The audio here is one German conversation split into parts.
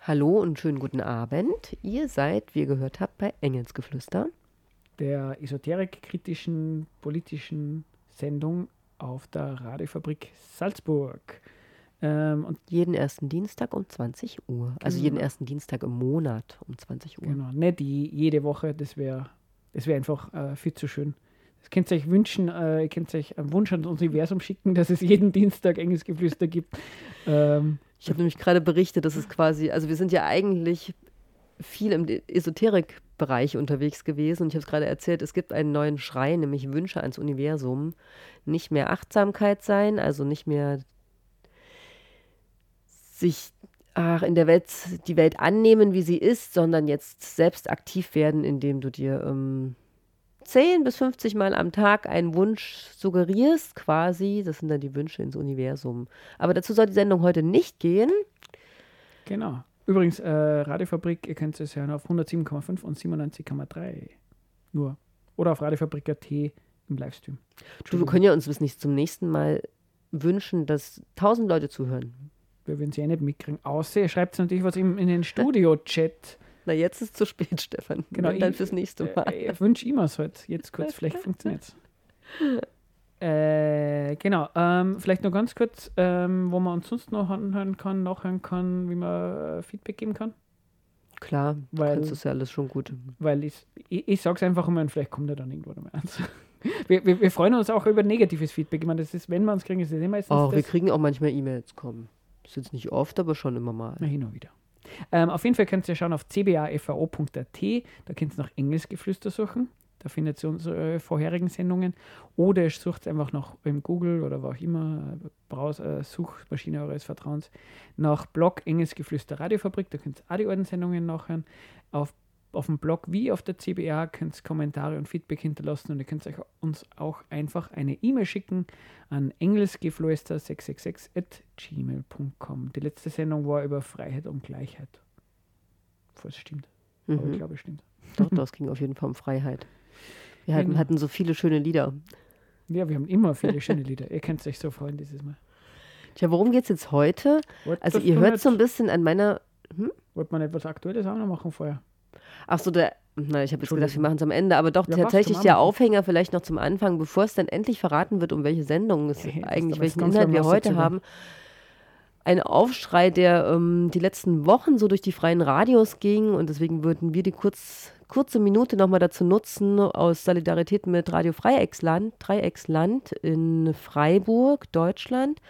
Hallo und schönen guten Abend. Ihr seid, wie ihr gehört habt, bei Engelsgeflüster. Der esoterik-kritischen politischen Sendung auf der Radiofabrik Salzburg. Ähm, und jeden ersten Dienstag um 20 Uhr. Genau. Also jeden ersten Dienstag im Monat um 20 Uhr. Genau, nicht die, jede Woche, das wäre das wär einfach äh, viel zu schön. Das könnt ihr euch wünschen, äh, ihr könnt euch einen Wunsch an das Universum schicken, dass es jeden Dienstag Engelsgeflüster gibt. Ähm, ich habe nämlich gerade berichtet, dass es quasi, also wir sind ja eigentlich viel im Esoterik-Bereich unterwegs gewesen und ich habe es gerade erzählt, es gibt einen neuen Schrei, nämlich Wünsche ans Universum. Nicht mehr Achtsamkeit sein, also nicht mehr sich ach, in der Welt die Welt annehmen, wie sie ist, sondern jetzt selbst aktiv werden, indem du dir ähm, 10 bis 50 Mal am Tag einen Wunsch suggerierst, quasi. Das sind dann die Wünsche ins Universum. Aber dazu soll die Sendung heute nicht gehen. Genau. Übrigens, äh, Radiofabrik, ihr könnt es hören auf 107,5 und 97,3 nur. Oder auf Radiofabrik.at im Livestream. Du, wir können ja uns bis nicht zum nächsten Mal wünschen, dass 1000 Leute zuhören. Wir werden sie ja nicht mitkriegen. Außer ihr schreibt natürlich was in, in den Studio-Chat. Na, jetzt ist es zu spät, Stefan. Genau. Wenn dann fürs nächste Mal. Äh, ich wünsche ihm es halt. Jetzt kurz, vielleicht funktioniert es. Äh, genau, ähm, vielleicht noch ganz kurz, ähm, wo man uns sonst noch anhören kann, nachhören kann, wie man äh, Feedback geben kann. Klar, weil, kannst das ja alles schon gut. Weil ich, ich, ich sage es einfach immer und vielleicht kommt er dann irgendwann mal eins. wir, wir, wir, freuen uns auch über negatives Feedback. Ich meine, das ist, wenn wir uns kriegen, ist es immer meistens. Auch, wir kriegen auch manchmal E-Mails, kommen. Das ist jetzt nicht oft, aber schon immer mal. Na, hin und wieder. Ähm, auf jeden Fall könnt ihr schauen auf cbafvo.at, da könnt ihr nach Engelsgeflüster suchen. Da findet ihr unsere vorherigen Sendungen. Oder ihr sucht einfach nach im Google oder wo auch immer, Browser, äh, Suchmaschine eures Vertrauens, nach Blog Engelsgeflüster Radiofabrik. Da könnt ihr auch die alten Sendungen nachhören. Auf auf dem Blog wie auf der CBA könnt ihr Kommentare und Feedback hinterlassen und ihr könnt euch uns auch einfach eine E-Mail schicken an engelsgeflüster666 at gmail.com. Die letzte Sendung war über Freiheit und Gleichheit. Falls es stimmt. Mhm. Aber ich glaube, es stimmt. Doch, das ging auf jeden Fall um Freiheit. Wir hatten, hatten so viele schöne Lieder. Ja, wir haben immer viele schöne Lieder. Ihr könnt euch so freuen dieses Mal. Tja, worum geht es jetzt heute? Wollt also ihr hört so ein bisschen an meiner... Hm? Wollte man etwas Aktuelles auch noch machen vorher? Ach so, der, na, ich habe jetzt gedacht, wir machen es am Ende, aber doch ja, tatsächlich der Aufhänger vielleicht noch zum Anfang, bevor es dann endlich verraten wird, um welche Sendung es ja, eigentlich, welchen Inhalt wir heute haben. Ein Aufschrei, der ähm, die letzten Wochen so durch die freien Radios ging und deswegen würden wir die kurz, kurze Minute nochmal dazu nutzen, aus Solidarität mit Radio Dreiecksland, Dreiecksland in Freiburg, Deutschland.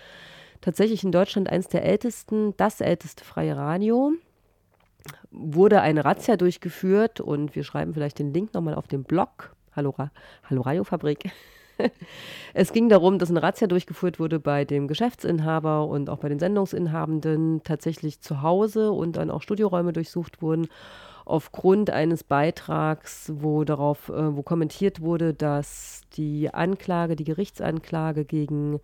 Tatsächlich in Deutschland eines der ältesten, das älteste freie Radio wurde eine Razzia durchgeführt und wir schreiben vielleicht den Link nochmal auf dem Blog. Hallo, Hallo Radiofabrik. es ging darum, dass eine Razzia durchgeführt wurde bei dem Geschäftsinhaber und auch bei den Sendungsinhabenden tatsächlich zu Hause und dann auch Studioräume durchsucht wurden aufgrund eines Beitrags, wo darauf, äh, wo kommentiert wurde, dass die Anklage, die Gerichtsanklage gegen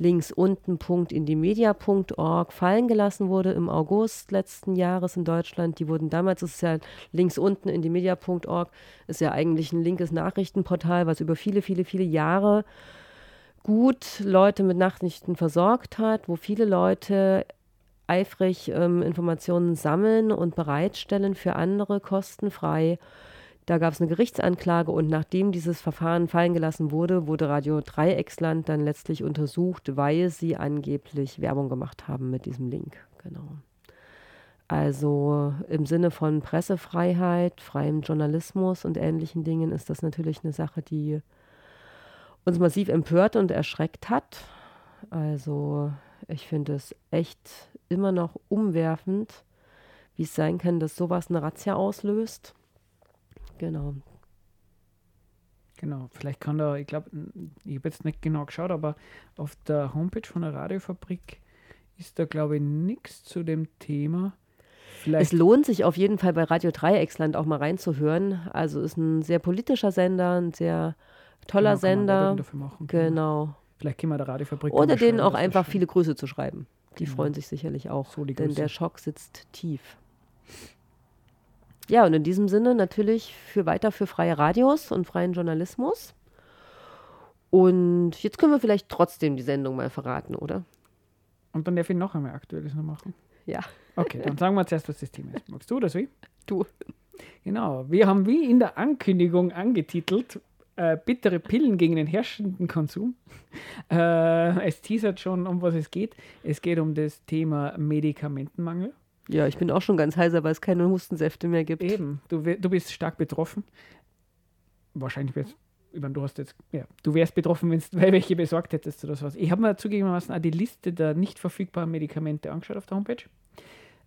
links unten Punkt in die Media.org fallen gelassen wurde im August letzten Jahres in Deutschland. Die wurden damals, ist ja links unten in die Media.org, ist ja eigentlich ein linkes Nachrichtenportal, was über viele, viele, viele Jahre gut Leute mit Nachrichten versorgt hat, wo viele Leute eifrig ähm, Informationen sammeln und bereitstellen für andere kostenfrei. Da gab es eine Gerichtsanklage und nachdem dieses Verfahren fallen gelassen wurde, wurde Radio Dreiecksland dann letztlich untersucht, weil sie angeblich Werbung gemacht haben mit diesem Link. Genau. Also im Sinne von Pressefreiheit, freiem Journalismus und ähnlichen Dingen ist das natürlich eine Sache, die uns massiv empört und erschreckt hat. Also ich finde es echt immer noch umwerfend, wie es sein kann, dass sowas eine Razzia auslöst. Genau. Genau, vielleicht kann da, ich glaube, ich habe jetzt nicht genau geschaut, aber auf der Homepage von der Radiofabrik ist da, glaube ich, nichts zu dem Thema. Vielleicht es lohnt sich auf jeden Fall bei Radio Dreiecksland auch mal reinzuhören. Also ist ein sehr politischer Sender, ein sehr toller genau, Sender. Machen, genau. Vielleicht können wir der Radiofabrik. Oder denen auch einfach viele Grüße zu schreiben. Die genau. freuen sich sicherlich auch. So, denn der Schock sitzt tief. Ja, und in diesem Sinne natürlich für weiter für freie Radios und freien Journalismus. Und jetzt können wir vielleicht trotzdem die Sendung mal verraten, oder? Und dann darf ich noch einmal Aktuelles noch machen. Ja. Okay, dann sagen wir zuerst, was das Thema ist. Magst du das wie? Du. Genau. Wir haben wie in der Ankündigung angetitelt, äh, bittere Pillen gegen den herrschenden Konsum. Äh, es teasert schon, um was es geht. Es geht um das Thema Medikamentenmangel. Ja, ich bin auch schon ganz heiser, weil es keine Hustensäfte mehr gibt. Eben, du, du bist stark betroffen. Wahrscheinlich wirst ich meine, du hast jetzt, ja, du wärst betroffen, wenn du welche besorgt hättest oder sowas. Ich habe mir zugegebenermaßen auch die Liste der nicht verfügbaren Medikamente angeschaut auf der Homepage.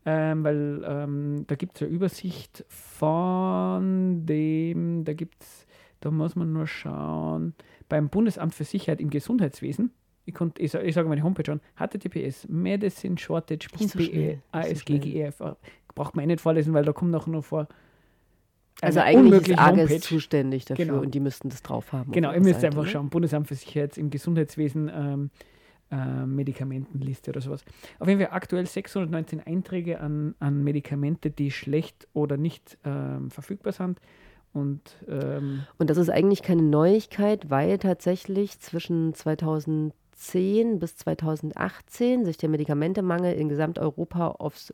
Ähm, weil ähm, da gibt es eine Übersicht von dem, da gibt es, da muss man nur schauen, beim Bundesamt für Sicherheit im Gesundheitswesen, ich, konnt, ich, ich sage meine Homepage an, https medicineshortage.be ASGGEF. Braucht man eh nicht vorlesen, weil da kommt auch nur vor, also eigentlich ist AGES Homepage. zuständig dafür genau. und die müssten das drauf haben. Genau, ihr müsst Seite, einfach oder? schauen. Bundesamt für Sicherheit im Gesundheitswesen ähm, äh, Medikamentenliste oder sowas. Auf jeden Fall aktuell 619 Einträge an, an Medikamente, die schlecht oder nicht ähm, verfügbar sind. Und, ähm, und das ist eigentlich keine Neuigkeit, weil tatsächlich zwischen 2010 bis 2018 sich der Medikamentemangel in Gesamteuropa aufs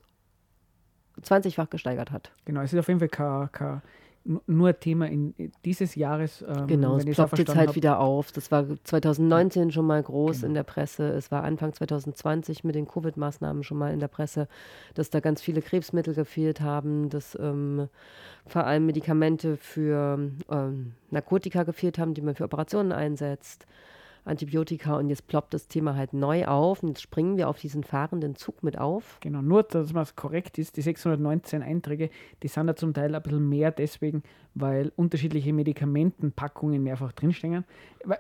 20-fach gesteigert hat. Genau, es ist auf jeden Fall kein, kein nur Thema in dieses Jahres. Ähm, genau, es ploppt jetzt halt hab. wieder auf. Das war 2019 schon mal groß genau. in der Presse. Es war Anfang 2020 mit den Covid-Maßnahmen schon mal in der Presse, dass da ganz viele Krebsmittel gefehlt haben, dass ähm, vor allem Medikamente für ähm, Narkotika gefehlt haben, die man für Operationen einsetzt. Antibiotika und jetzt ploppt das Thema halt neu auf und jetzt springen wir auf diesen fahrenden Zug mit auf. Genau, nur, dass es korrekt ist, die 619 Einträge, die sind ja zum Teil ein bisschen mehr deswegen, weil unterschiedliche Medikamentenpackungen mehrfach drinstehen.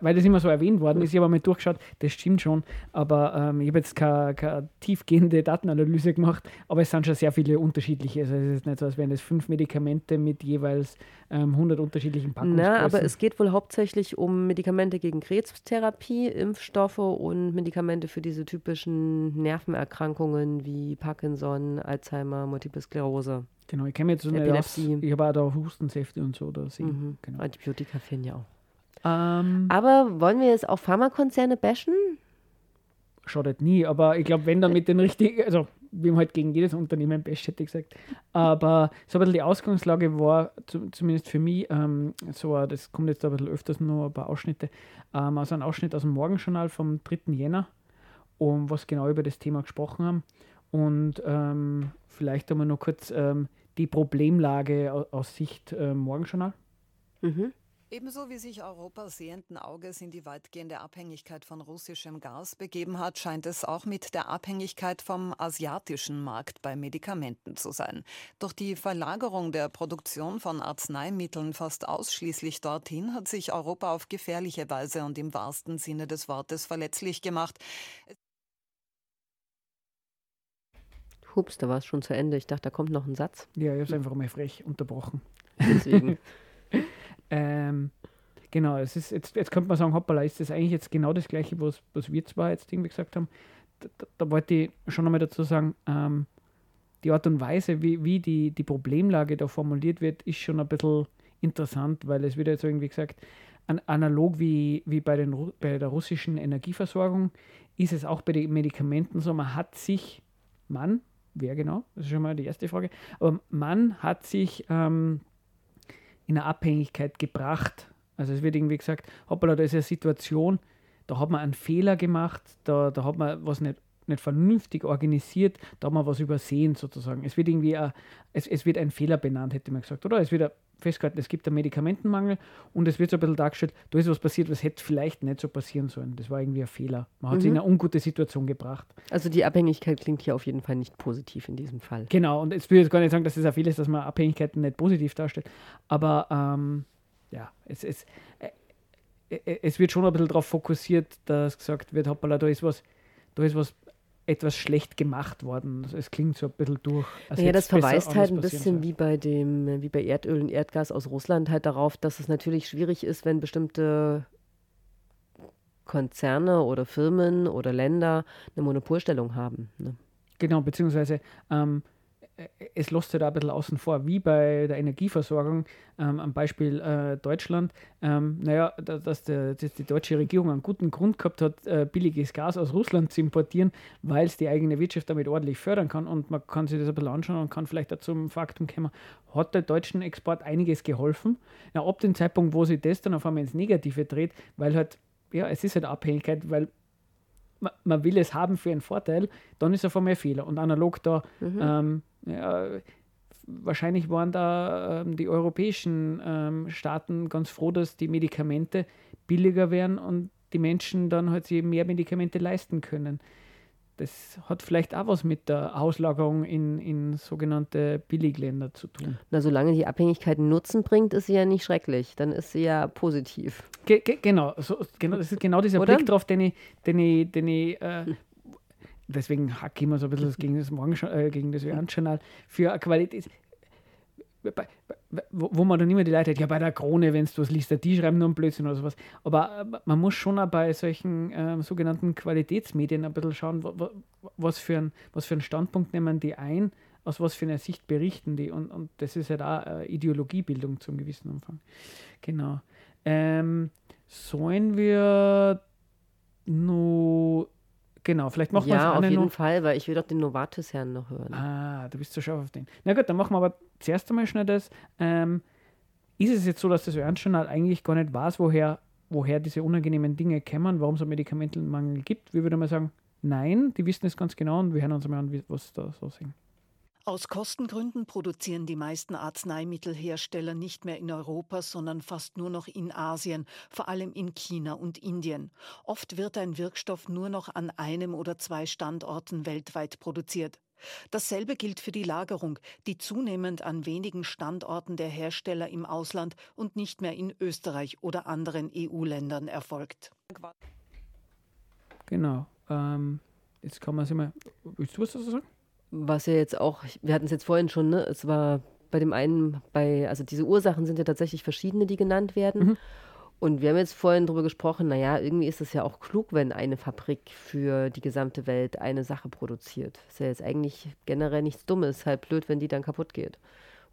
Weil das immer so erwähnt worden ist, ich habe mal durchgeschaut, das stimmt schon, aber ähm, ich habe jetzt keine, keine, tiefgehende Datenanalyse gemacht, aber es sind schon sehr viele unterschiedliche. Also es ist nicht so, als wären es fünf Medikamente mit jeweils ähm, 100 unterschiedlichen Packungen. Na, aber es geht wohl hauptsächlich um Medikamente gegen Krebstherapie, Impfstoffe und Medikamente für diese typischen Nervenerkrankungen wie Parkinson, Alzheimer, Multiple Sklerose. Genau, ich kenne jetzt so eine aus, ich habe auch da Hustensäfte und so. Da mhm. genau. Antibiotika fehlen ja auch. Ähm, aber wollen wir jetzt auch Pharmakonzerne bashen? Schadet nie, aber ich glaube, wenn dann mit den richtigen, also wir haben halt gegen jedes Unternehmen basht, hätte ich gesagt. Aber so ein bisschen die Ausgangslage war, zu, zumindest für mich, ähm, so, das kommt jetzt ein bisschen öfters nur ein paar Ausschnitte, ähm, also ein Ausschnitt aus dem Morgenjournal vom 3. Jänner, um was genau über das Thema gesprochen haben. Und ähm, vielleicht einmal noch kurz ähm, die Problemlage aus, aus Sicht äh, Morgenjournal. Mhm. Ebenso wie sich Europa sehenden Auges in die weitgehende Abhängigkeit von russischem Gas begeben hat, scheint es auch mit der Abhängigkeit vom asiatischen Markt bei Medikamenten zu sein. Durch die Verlagerung der Produktion von Arzneimitteln fast ausschließlich dorthin hat sich Europa auf gefährliche Weise und im wahrsten Sinne des Wortes verletzlich gemacht. Hups, da war es schon zu Ende. Ich dachte, da kommt noch ein Satz. Ja, ich habe es einfach mal frech unterbrochen. Deswegen. ähm, genau, es ist jetzt, jetzt könnte man sagen, hoppala, ist das eigentlich jetzt genau das Gleiche, was, was wir zwar jetzt irgendwie gesagt haben. Da, da, da wollte ich schon nochmal dazu sagen, ähm, die Art und Weise, wie, wie die, die Problemlage da formuliert wird, ist schon ein bisschen interessant, weil es wird jetzt irgendwie gesagt, an, analog wie, wie bei, den, bei der russischen Energieversorgung ist es auch bei den Medikamenten so, man hat sich, man, wer genau? Das ist schon mal die erste Frage. Aber man hat sich ähm, in eine Abhängigkeit gebracht. Also es wird irgendwie gesagt, hoppala, da ist eine Situation, da hat man einen Fehler gemacht, da, da hat man was nicht, nicht vernünftig organisiert, da hat man was übersehen sozusagen. Es wird irgendwie, ein, es, es wird ein Fehler benannt, hätte man gesagt, oder? Es wird ein festgehalten, es gibt einen Medikamentenmangel und es wird so ein bisschen dargestellt, da ist was passiert, was hätte vielleicht nicht so passieren sollen. Das war irgendwie ein Fehler. Man hat mhm. sich in eine ungute Situation gebracht. Also die Abhängigkeit klingt hier auf jeden Fall nicht positiv in diesem Fall. Genau, und jetzt will ich jetzt gar nicht sagen, dass es ein Fehler ist, dass man Abhängigkeiten nicht positiv darstellt, aber ähm, ja, es, es, äh, äh, es wird schon ein bisschen darauf fokussiert, dass gesagt wird, hoppala, da ist was, da ist was etwas schlecht gemacht worden. Also es klingt so ein bisschen durch. Ja, das verweist halt ein bisschen soll. wie bei dem, wie bei Erdöl und Erdgas aus Russland halt darauf, dass es natürlich schwierig ist, wenn bestimmte Konzerne oder Firmen oder Länder eine Monopolstellung haben. Ne? Genau, beziehungsweise ähm, es lässt sich da ein bisschen außen vor, wie bei der Energieversorgung, ähm, am Beispiel äh, Deutschland. Ähm, naja, da, dass, der, dass, die deutsche Regierung einen guten Grund gehabt hat, äh, billiges Gas aus Russland zu importieren, weil es die eigene Wirtschaft damit ordentlich fördern kann. Und man kann sich das ein bisschen anschauen und kann vielleicht dazu zum Faktum kommen, hat der deutschen Export einiges geholfen. Ja, ab dem Zeitpunkt, wo sich das dann auf einmal ins Negative dreht, weil halt, ja, es ist halt Abhängigkeit, weil man, will es haben für einen Vorteil, dann ist auf einmal ein Fehler. Und analog da mhm. ähm, ja, wahrscheinlich waren da ähm, die europäischen ähm, Staaten ganz froh, dass die Medikamente billiger werden und die Menschen dann halt sich mehr Medikamente leisten können. Das hat vielleicht auch was mit der Auslagerung in, in sogenannte Billigländer zu tun. Na, solange die Abhängigkeit Nutzen bringt, ist sie ja nicht schrecklich. Dann ist sie ja positiv. Ge ge genau, so, genau, das ist genau dieser Oder? Blick drauf, den ich, den ich, den ich äh, deswegen hacke ich immer so ein bisschen gegen das, Morgen, äh, gegen das Johann-Journal für eine Qualität. Wo, wo, man dann immer die Leute hat, ja, bei der Krone, wenn du was liest, die schreiben nur einen Blödsinn oder sowas. Aber äh, man muss schon auch bei solchen äh, sogenannten Qualitätsmedien ein bisschen schauen, was für, ein, was für einen Standpunkt nehmen die ein, aus was für einer Sicht berichten die. Und, und das ist halt auch äh, Ideologiebildung zum gewissen Umfang. Genau. Ähm, sollen wir nur Genau, vielleicht machen wir Ja, auf jeden noch. Fall, weil ich will doch den Novartis-Herrn noch hören. Ah, du bist so scharf auf den. Na gut, dann machen wir aber zuerst einmal schnell das. Ähm, ist es jetzt so, dass das Ernstjournal eigentlich gar nicht weiß, woher, woher diese unangenehmen Dinge kämen, warum es einen Medikamentenmangel gibt? Wie würde man sagen, nein, die wissen es ganz genau und wir hören uns mal an, was da so singen. Aus Kostengründen produzieren die meisten Arzneimittelhersteller nicht mehr in Europa, sondern fast nur noch in Asien, vor allem in China und Indien. Oft wird ein Wirkstoff nur noch an einem oder zwei Standorten weltweit produziert. Dasselbe gilt für die Lagerung, die zunehmend an wenigen Standorten der Hersteller im Ausland und nicht mehr in Österreich oder anderen EU-Ländern erfolgt. Genau. Ähm, jetzt kann man sich mal. Willst du was dazu sagen? Was ja jetzt auch, wir hatten es jetzt vorhin schon, ne? Es war bei dem einen, bei, also diese Ursachen sind ja tatsächlich verschiedene, die genannt werden. Mhm. Und wir haben jetzt vorhin darüber gesprochen, naja, irgendwie ist es ja auch klug, wenn eine Fabrik für die gesamte Welt eine Sache produziert. Ist ja jetzt eigentlich generell nichts Dummes, halt blöd, wenn die dann kaputt geht.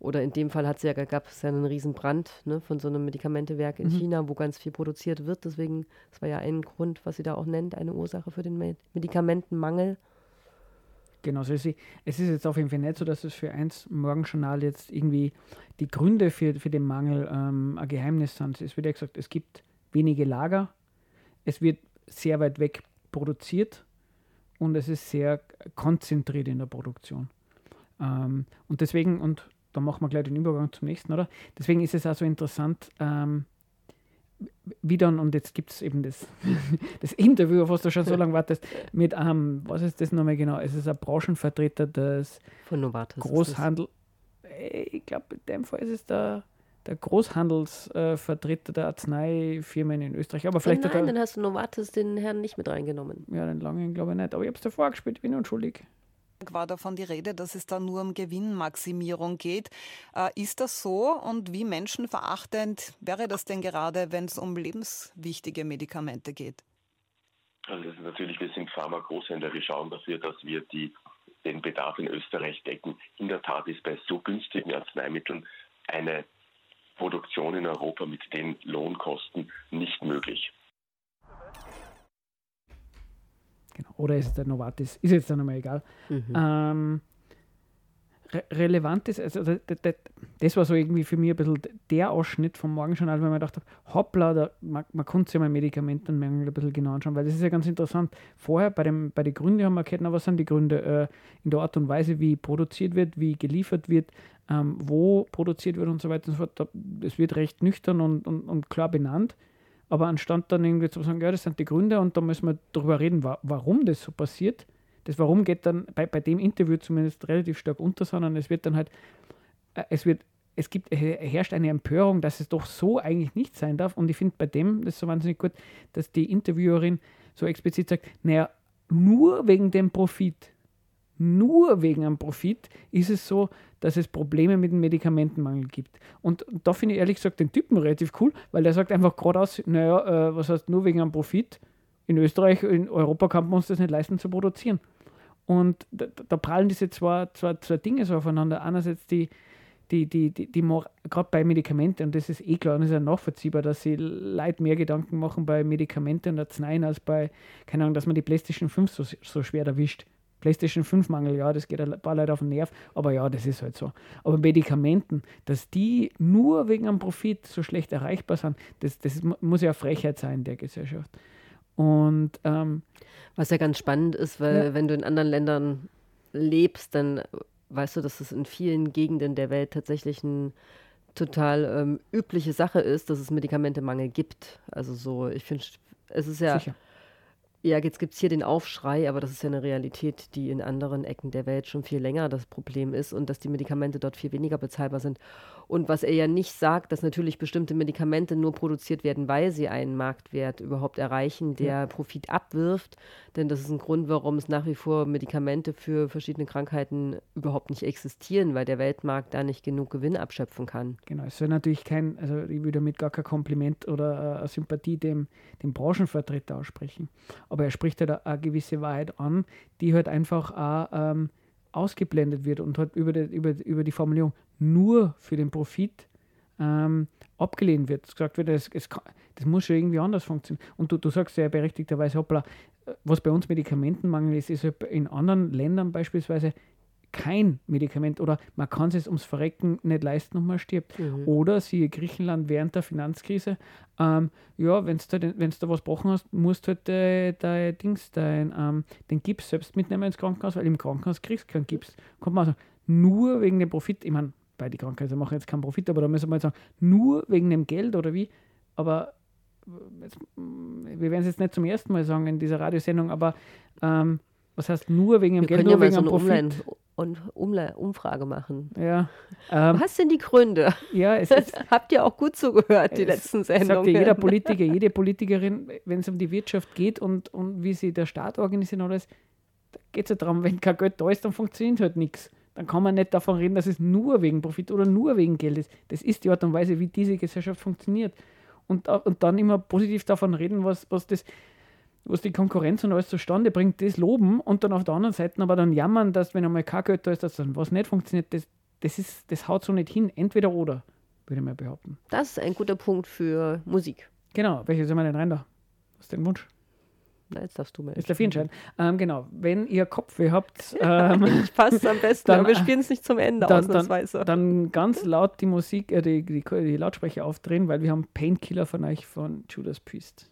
Oder in dem Fall ja, gab es ja einen riesen Brand ne, von so einem Medikamentewerk in mhm. China, wo ganz viel produziert wird. Deswegen, das war ja ein Grund, was sie da auch nennt, eine Ursache für den Medikamentenmangel. Genau, also es ist, es ist jetzt auf jeden Fall nicht so, dass es für eins Morgenjournal jetzt irgendwie die Gründe für, für den Mangel ähm, ein Geheimnis sind. Es wird ja gesagt, es gibt wenige Lager, es wird sehr weit weg produziert und es ist sehr konzentriert in der Produktion. Ähm, und deswegen, und da machen wir gleich den Übergang zum nächsten, oder? Deswegen ist es auch so interessant, ähm, wie dann, und jetzt gibt es eben das, das Interview, auf was du schon so lange wartest, mit einem, was ist das nochmal genau? Es ist ein Branchenvertreter des Von Novartis Großhandel. Ich glaube, in dem Fall ist es der, der Großhandelsvertreter äh, der Arzneifirmen in Österreich. Aber vielleicht oh nein, dann hast du Novartis den Herrn nicht mit reingenommen. Ja, den langen glaube ich nicht. Aber ich habe es davor gespielt, bin unschuldig war davon die Rede, dass es da nur um Gewinnmaximierung geht. Äh, ist das so und wie menschenverachtend wäre das denn gerade, wenn es um lebenswichtige Medikamente geht? Also das ist natürlich, wir sind Pharma-Großhändler, wir schauen dafür, dass wir die, den Bedarf in Österreich decken. In der Tat ist bei so günstigen Arzneimitteln eine Produktion in Europa mit den Lohnkosten nicht möglich. Genau. Oder ist es der Novartis? Ist jetzt dann einmal egal. Mhm. Ähm, re relevant ist, also das war so irgendwie für mich ein bisschen der Ausschnitt vom Morgenjournal, weil man gedacht habe, hoppla, da, man, man konnte sich mal Medikamentenmängel ein bisschen genau anschauen, weil das ist ja ganz interessant. Vorher bei, dem, bei den Gründen haben wir erkannt, was sind die Gründe äh, in der Art und Weise, wie produziert wird, wie geliefert wird, ähm, wo produziert wird und so weiter und so fort. Es wird recht nüchtern und, und, und klar benannt. Aber anstatt dann irgendwie zu sagen, ja, das sind die Gründe und da müssen wir darüber reden, wa warum das so passiert. Das Warum geht dann bei, bei dem Interview zumindest relativ stark unter, sondern es wird dann halt, äh, es wird, es gibt, herrscht eine Empörung, dass es doch so eigentlich nicht sein darf. Und ich finde bei dem das ist so wahnsinnig gut, dass die Interviewerin so explizit sagt, naja, nur wegen dem Profit nur wegen einem Profit ist es so, dass es Probleme mit dem Medikamentenmangel gibt. Und da finde ich ehrlich gesagt den Typen relativ cool, weil der sagt einfach geradeaus, naja, äh, was heißt nur wegen einem Profit? In Österreich, in Europa kann man uns das nicht leisten zu produzieren. Und da, da prallen diese zwei, zwei, zwei Dinge so aufeinander. Einerseits die, die, die, die, die gerade bei Medikamenten, und das ist eh klar, und ist ja nachvollziehbar, dass sie Leute mehr Gedanken machen bei Medikamenten und Arzneien als bei, keine Ahnung, dass man die PlayStation 5 so, so schwer erwischt. PlayStation 5 Mangel, ja, das geht ein paar Leute auf den Nerv, aber ja, das ist halt so. Aber Medikamenten, dass die nur wegen einem Profit so schlecht erreichbar sind, das, das muss ja Frechheit sein in der Gesellschaft. Und ähm, was ja ganz spannend ist, weil ja. wenn du in anderen Ländern lebst, dann weißt du, dass es in vielen Gegenden der Welt tatsächlich eine total ähm, übliche Sache ist, dass es Medikamentemangel gibt. Also so, ich finde, es ist ja Sicher. Ja, jetzt gibt es hier den Aufschrei, aber das ist ja eine Realität, die in anderen Ecken der Welt schon viel länger das Problem ist und dass die Medikamente dort viel weniger bezahlbar sind. Und was er ja nicht sagt, dass natürlich bestimmte Medikamente nur produziert werden, weil sie einen Marktwert überhaupt erreichen, der ja. Profit abwirft. Denn das ist ein Grund, warum es nach wie vor Medikamente für verschiedene Krankheiten überhaupt nicht existieren, weil der Weltmarkt da nicht genug Gewinn abschöpfen kann. Genau, es soll natürlich kein, also ich würde damit gar kein Kompliment oder äh, Sympathie dem, dem Branchenvertreter aussprechen. Aber er spricht da eine gewisse Wahrheit an, die halt einfach auch ähm, ausgeblendet wird und halt über die, über, über die Formulierung nur für den Profit ähm, abgelehnt wird. Gesagt wird, es, es kann, das muss schon irgendwie anders funktionieren. Und du, du sagst ja berechtigterweise, hoppla, was bei uns Medikamentenmangel ist, ist halt in anderen Ländern beispielsweise kein Medikament oder man kann es ums Verrecken nicht leisten und man stirbt. Mhm. Oder siehe Griechenland während der Finanzkrise, ähm, ja, wenn du da, da was gebrochen hast, musst du halt äh, dein Dings, dein, ähm, den Gips selbst mitnehmen ins Krankenhaus, weil im Krankenhaus kriegst du keinen Gips. Kommt man also nur wegen dem Profit, ich meine, beide Krankenhäuser machen jetzt keinen Profit, aber da müssen wir jetzt sagen, nur wegen dem Geld oder wie, aber jetzt, wir werden es jetzt nicht zum ersten Mal sagen in dieser Radiosendung, aber ähm, was heißt nur wegen dem wir Geld, nur ja wegen so dem Profit? Und Umfrage machen. Ja. Ähm, Was sind die Gründe? Ja, es ist, Habt ihr auch gut zugehört, die letzten Sendungen? Sagt ja jeder Politiker, jede Politikerin, wenn es um die Wirtschaft geht und, und wie sie der Staat organisiert und alles, da geht es ja darum, wenn kein Geld da ist, dann funktioniert halt nichts. Dann kann man nicht davon reden, dass es nur wegen Profit oder nur wegen Geld ist. Das ist die Art und Weise, wie diese Gesellschaft funktioniert. Und, und dann immer positiv davon reden, was, was das was die Konkurrenz und alles zustande bringt, das loben und dann auf der anderen Seite aber dann jammern, dass wenn einmal kein Geld da ist, dass dann was nicht funktioniert, das, das, ist, das haut so nicht hin. Entweder oder, würde ich mal behaupten. Das ist ein guter Punkt für Musik. Genau, welche sind wir denn rein da? Was ist dein Wunsch? Na, jetzt darfst du mal. Jetzt darf ich entscheiden. Ähm, genau, wenn ihr Kopfweh habt. Ähm, ich passe am besten, dann, aber wir spielen es nicht zum Ende dann, ausnahmsweise. Dann, dann ganz laut die Musik, äh, die, die, die Lautsprecher aufdrehen, weil wir haben Painkiller von euch von Judas Priest.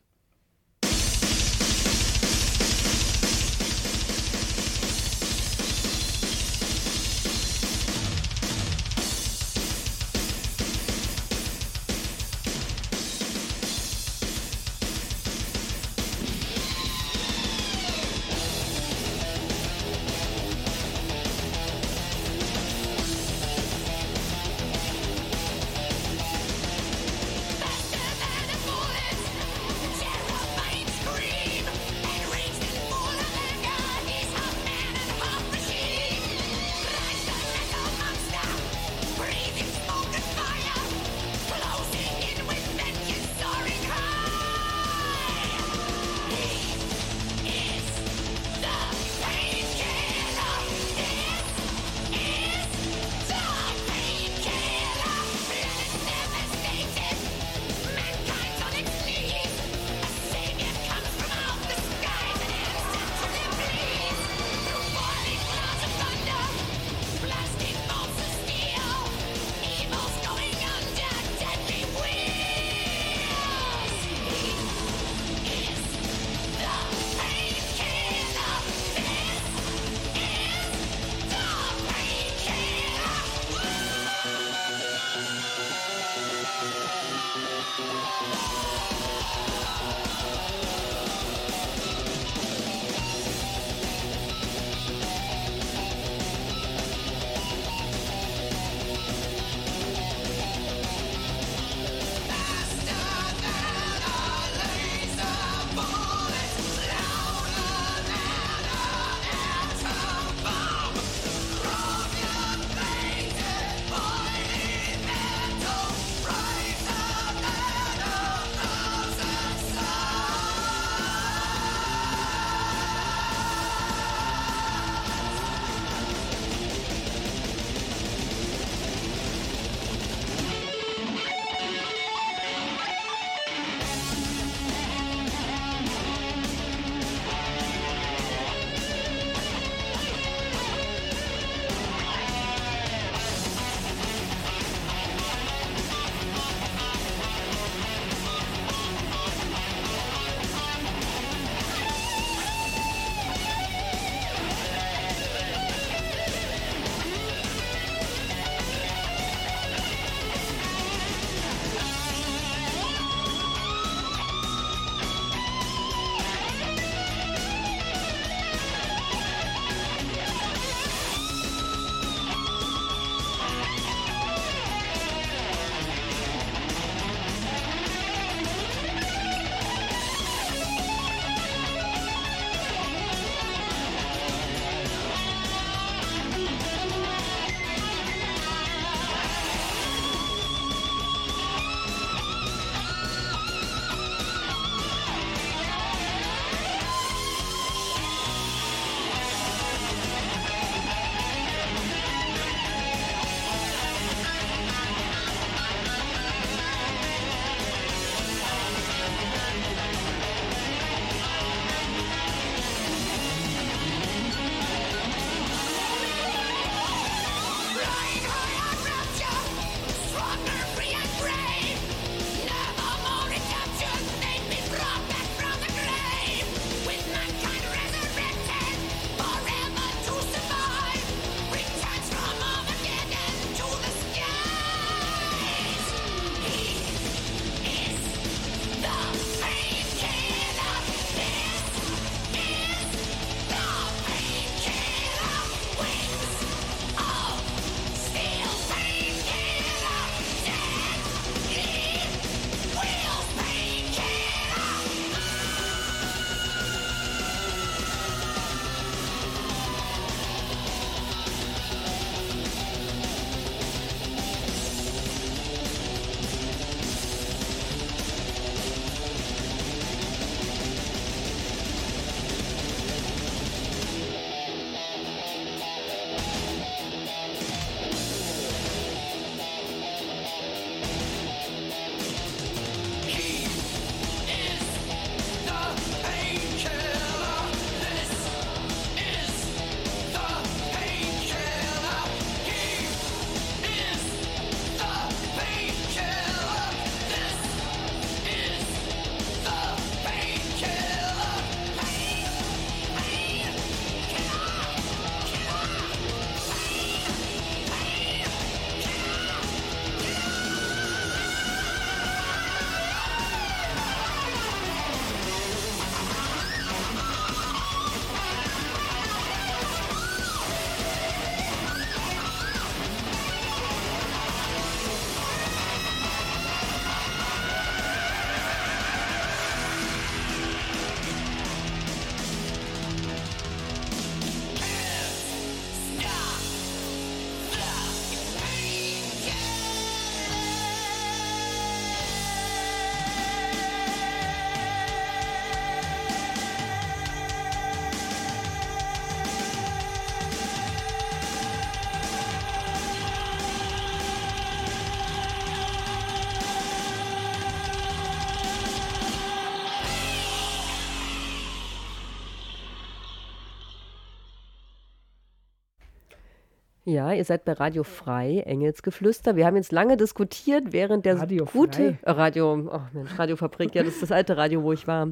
Ja, ihr seid bei Radio Frei, Engelsgeflüster. Wir haben jetzt lange diskutiert, während der Radio gute äh, Radio, oh Mensch, Radiofabrik, ja, das ist das alte Radio, wo ich war.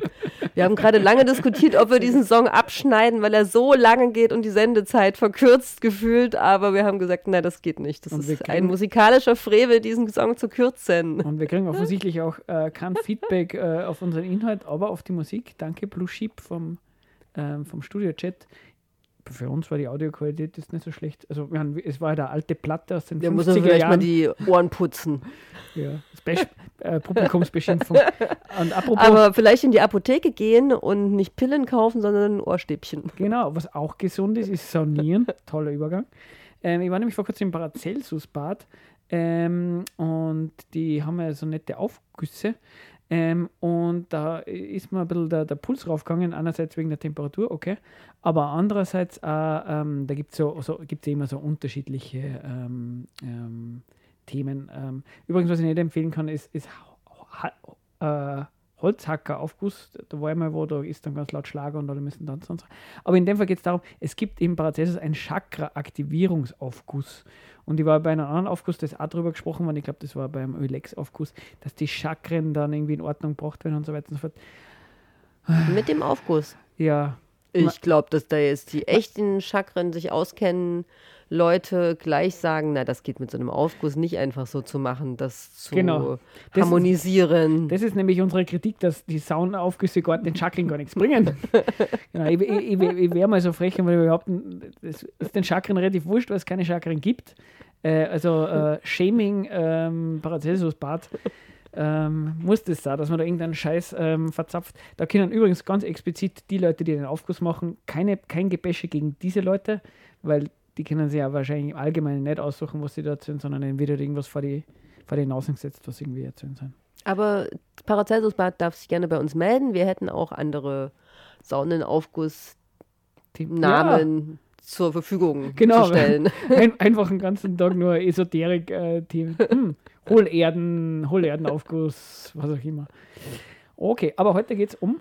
Wir haben gerade lange diskutiert, ob wir diesen Song abschneiden, weil er so lange geht und die Sendezeit verkürzt gefühlt, aber wir haben gesagt, nein, das geht nicht. Das und ist ein musikalischer Frevel, diesen Song zu kürzen. Und wir kriegen offensichtlich auch äh, kein Feedback äh, auf unseren Inhalt, aber auf die Musik. Danke Blue Sheep vom, äh, vom Studio-Chat für uns war die Audioqualität jetzt nicht so schlecht. Also wir haben, es war ja der alte Platte aus den Der 50er muss vielleicht Jahren. mal die Ohren putzen. Ja, äh, Publikumsbeschimpfung. Aber vielleicht in die Apotheke gehen und nicht Pillen kaufen, sondern Ohrstäbchen. Genau, was auch gesund ist, ist Saunieren. Toller Übergang. Ähm, ich war nämlich vor kurzem im Paracelsus-Bad ähm, und die haben ja so nette Aufgüsse. Ähm, und da ist mir ein bisschen der, der Puls raufgegangen, einerseits wegen der Temperatur, okay, aber andererseits auch, ähm, da gibt es so, so, gibt's immer so unterschiedliche ähm, ähm Themen. Ähm, übrigens, was ich nicht empfehlen kann, ist, ist äh, Holzhackeraufguss. Da war einmal, wo da ist dann ganz laut Schlager und alle müssen tanzen und so. Aber in dem Fall geht es darum, es gibt im Paracelsus einen Chakra-Aktivierungsaufguss. Und ich war bei einem anderen Aufguss, da ist auch drüber gesprochen worden, ich glaube, das war beim Ölex-Aufguss, dass die Chakren dann irgendwie in Ordnung gebracht werden und so weiter und so fort. Mit dem Aufguss? Ja. Ich glaube, dass da jetzt die echten Chakren sich auskennen, Leute gleich sagen, na, das geht mit so einem Aufguss nicht einfach so zu machen, das zu genau. harmonisieren. Das ist, das ist, nämlich unsere Kritik, dass die Saunaufgüsse gar, den Chakren gar nichts bringen. genau, ich, ich, ich, ich wäre mal so frech, weil wir behaupten, es ist den Chakren relativ wurscht, weil es keine Chakren gibt. Äh, also äh, Shaming ähm, Paracelsus-Bad. Ähm, muss das da, dass man da irgendeinen Scheiß ähm, verzapft. Da können übrigens ganz explizit die Leute, die den Aufguss machen, keine, kein Gebäsche gegen diese Leute, weil die können sich ja wahrscheinlich im Allgemeinen nicht aussuchen, was sie da erzählen, sondern dann wird irgendwas vor die, vor die Nase gesetzt, was irgendwie erzählen sollen. Aber Paracelsusbad darf sich gerne bei uns melden. Wir hätten auch andere Saunenaufguss-Namen ja. zur Verfügung genau, zu stellen. Ein, einfach einen ganzen Tag nur Esoterik-Themen. Äh, hm, Hohlerden, Hohlerdenaufguss, was auch immer. Okay, aber heute geht es um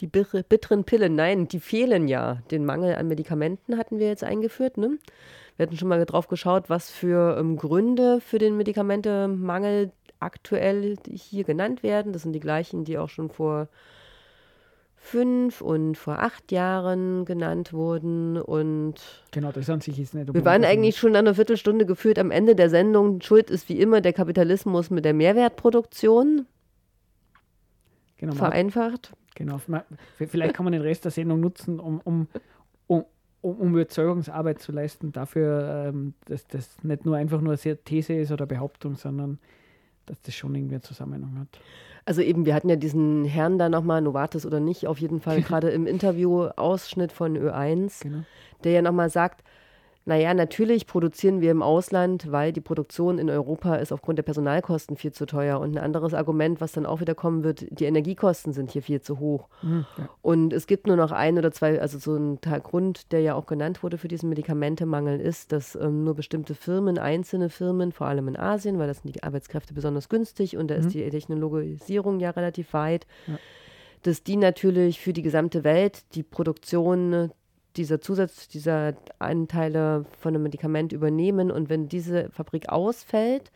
die bitteren Pillen, nein, die fehlen ja. Den Mangel an Medikamenten hatten wir jetzt eingeführt. Ne? Wir hatten schon mal drauf geschaut, was für ähm, Gründe für den Medikamentemangel aktuell hier genannt werden. Das sind die gleichen, die auch schon vor fünf und vor acht Jahren genannt wurden. Und genau, das an sich ist nicht. Wir waren eigentlich schon an einer Viertelstunde geführt am Ende der Sendung. Schuld ist wie immer der Kapitalismus mit der Mehrwertproduktion. Genau, Vereinfacht. Genau. Vielleicht kann man den Rest der Sendung nutzen, um, um, um, um Überzeugungsarbeit zu leisten, dafür, ähm, dass das nicht nur einfach nur eine These ist oder Behauptung, sondern dass das schon irgendwie einen Zusammenhang hat. Also eben, wir hatten ja diesen Herrn da nochmal, Novartis oder nicht, auf jeden Fall gerade im Interview Ausschnitt von Ö1, genau. der ja nochmal sagt, naja, natürlich produzieren wir im Ausland, weil die Produktion in Europa ist aufgrund der Personalkosten viel zu teuer. Und ein anderes Argument, was dann auch wieder kommen wird, die Energiekosten sind hier viel zu hoch. Mhm. Und es gibt nur noch ein oder zwei, also so ein Grund, der ja auch genannt wurde für diesen Medikamentemangel, ist, dass ähm, nur bestimmte Firmen, einzelne Firmen, vor allem in Asien, weil das sind die Arbeitskräfte besonders günstig und da mhm. ist die Technologisierung ja relativ weit, ja. dass die natürlich für die gesamte Welt die Produktion dieser Zusatz, dieser Anteile von einem Medikament übernehmen. Und wenn diese Fabrik ausfällt,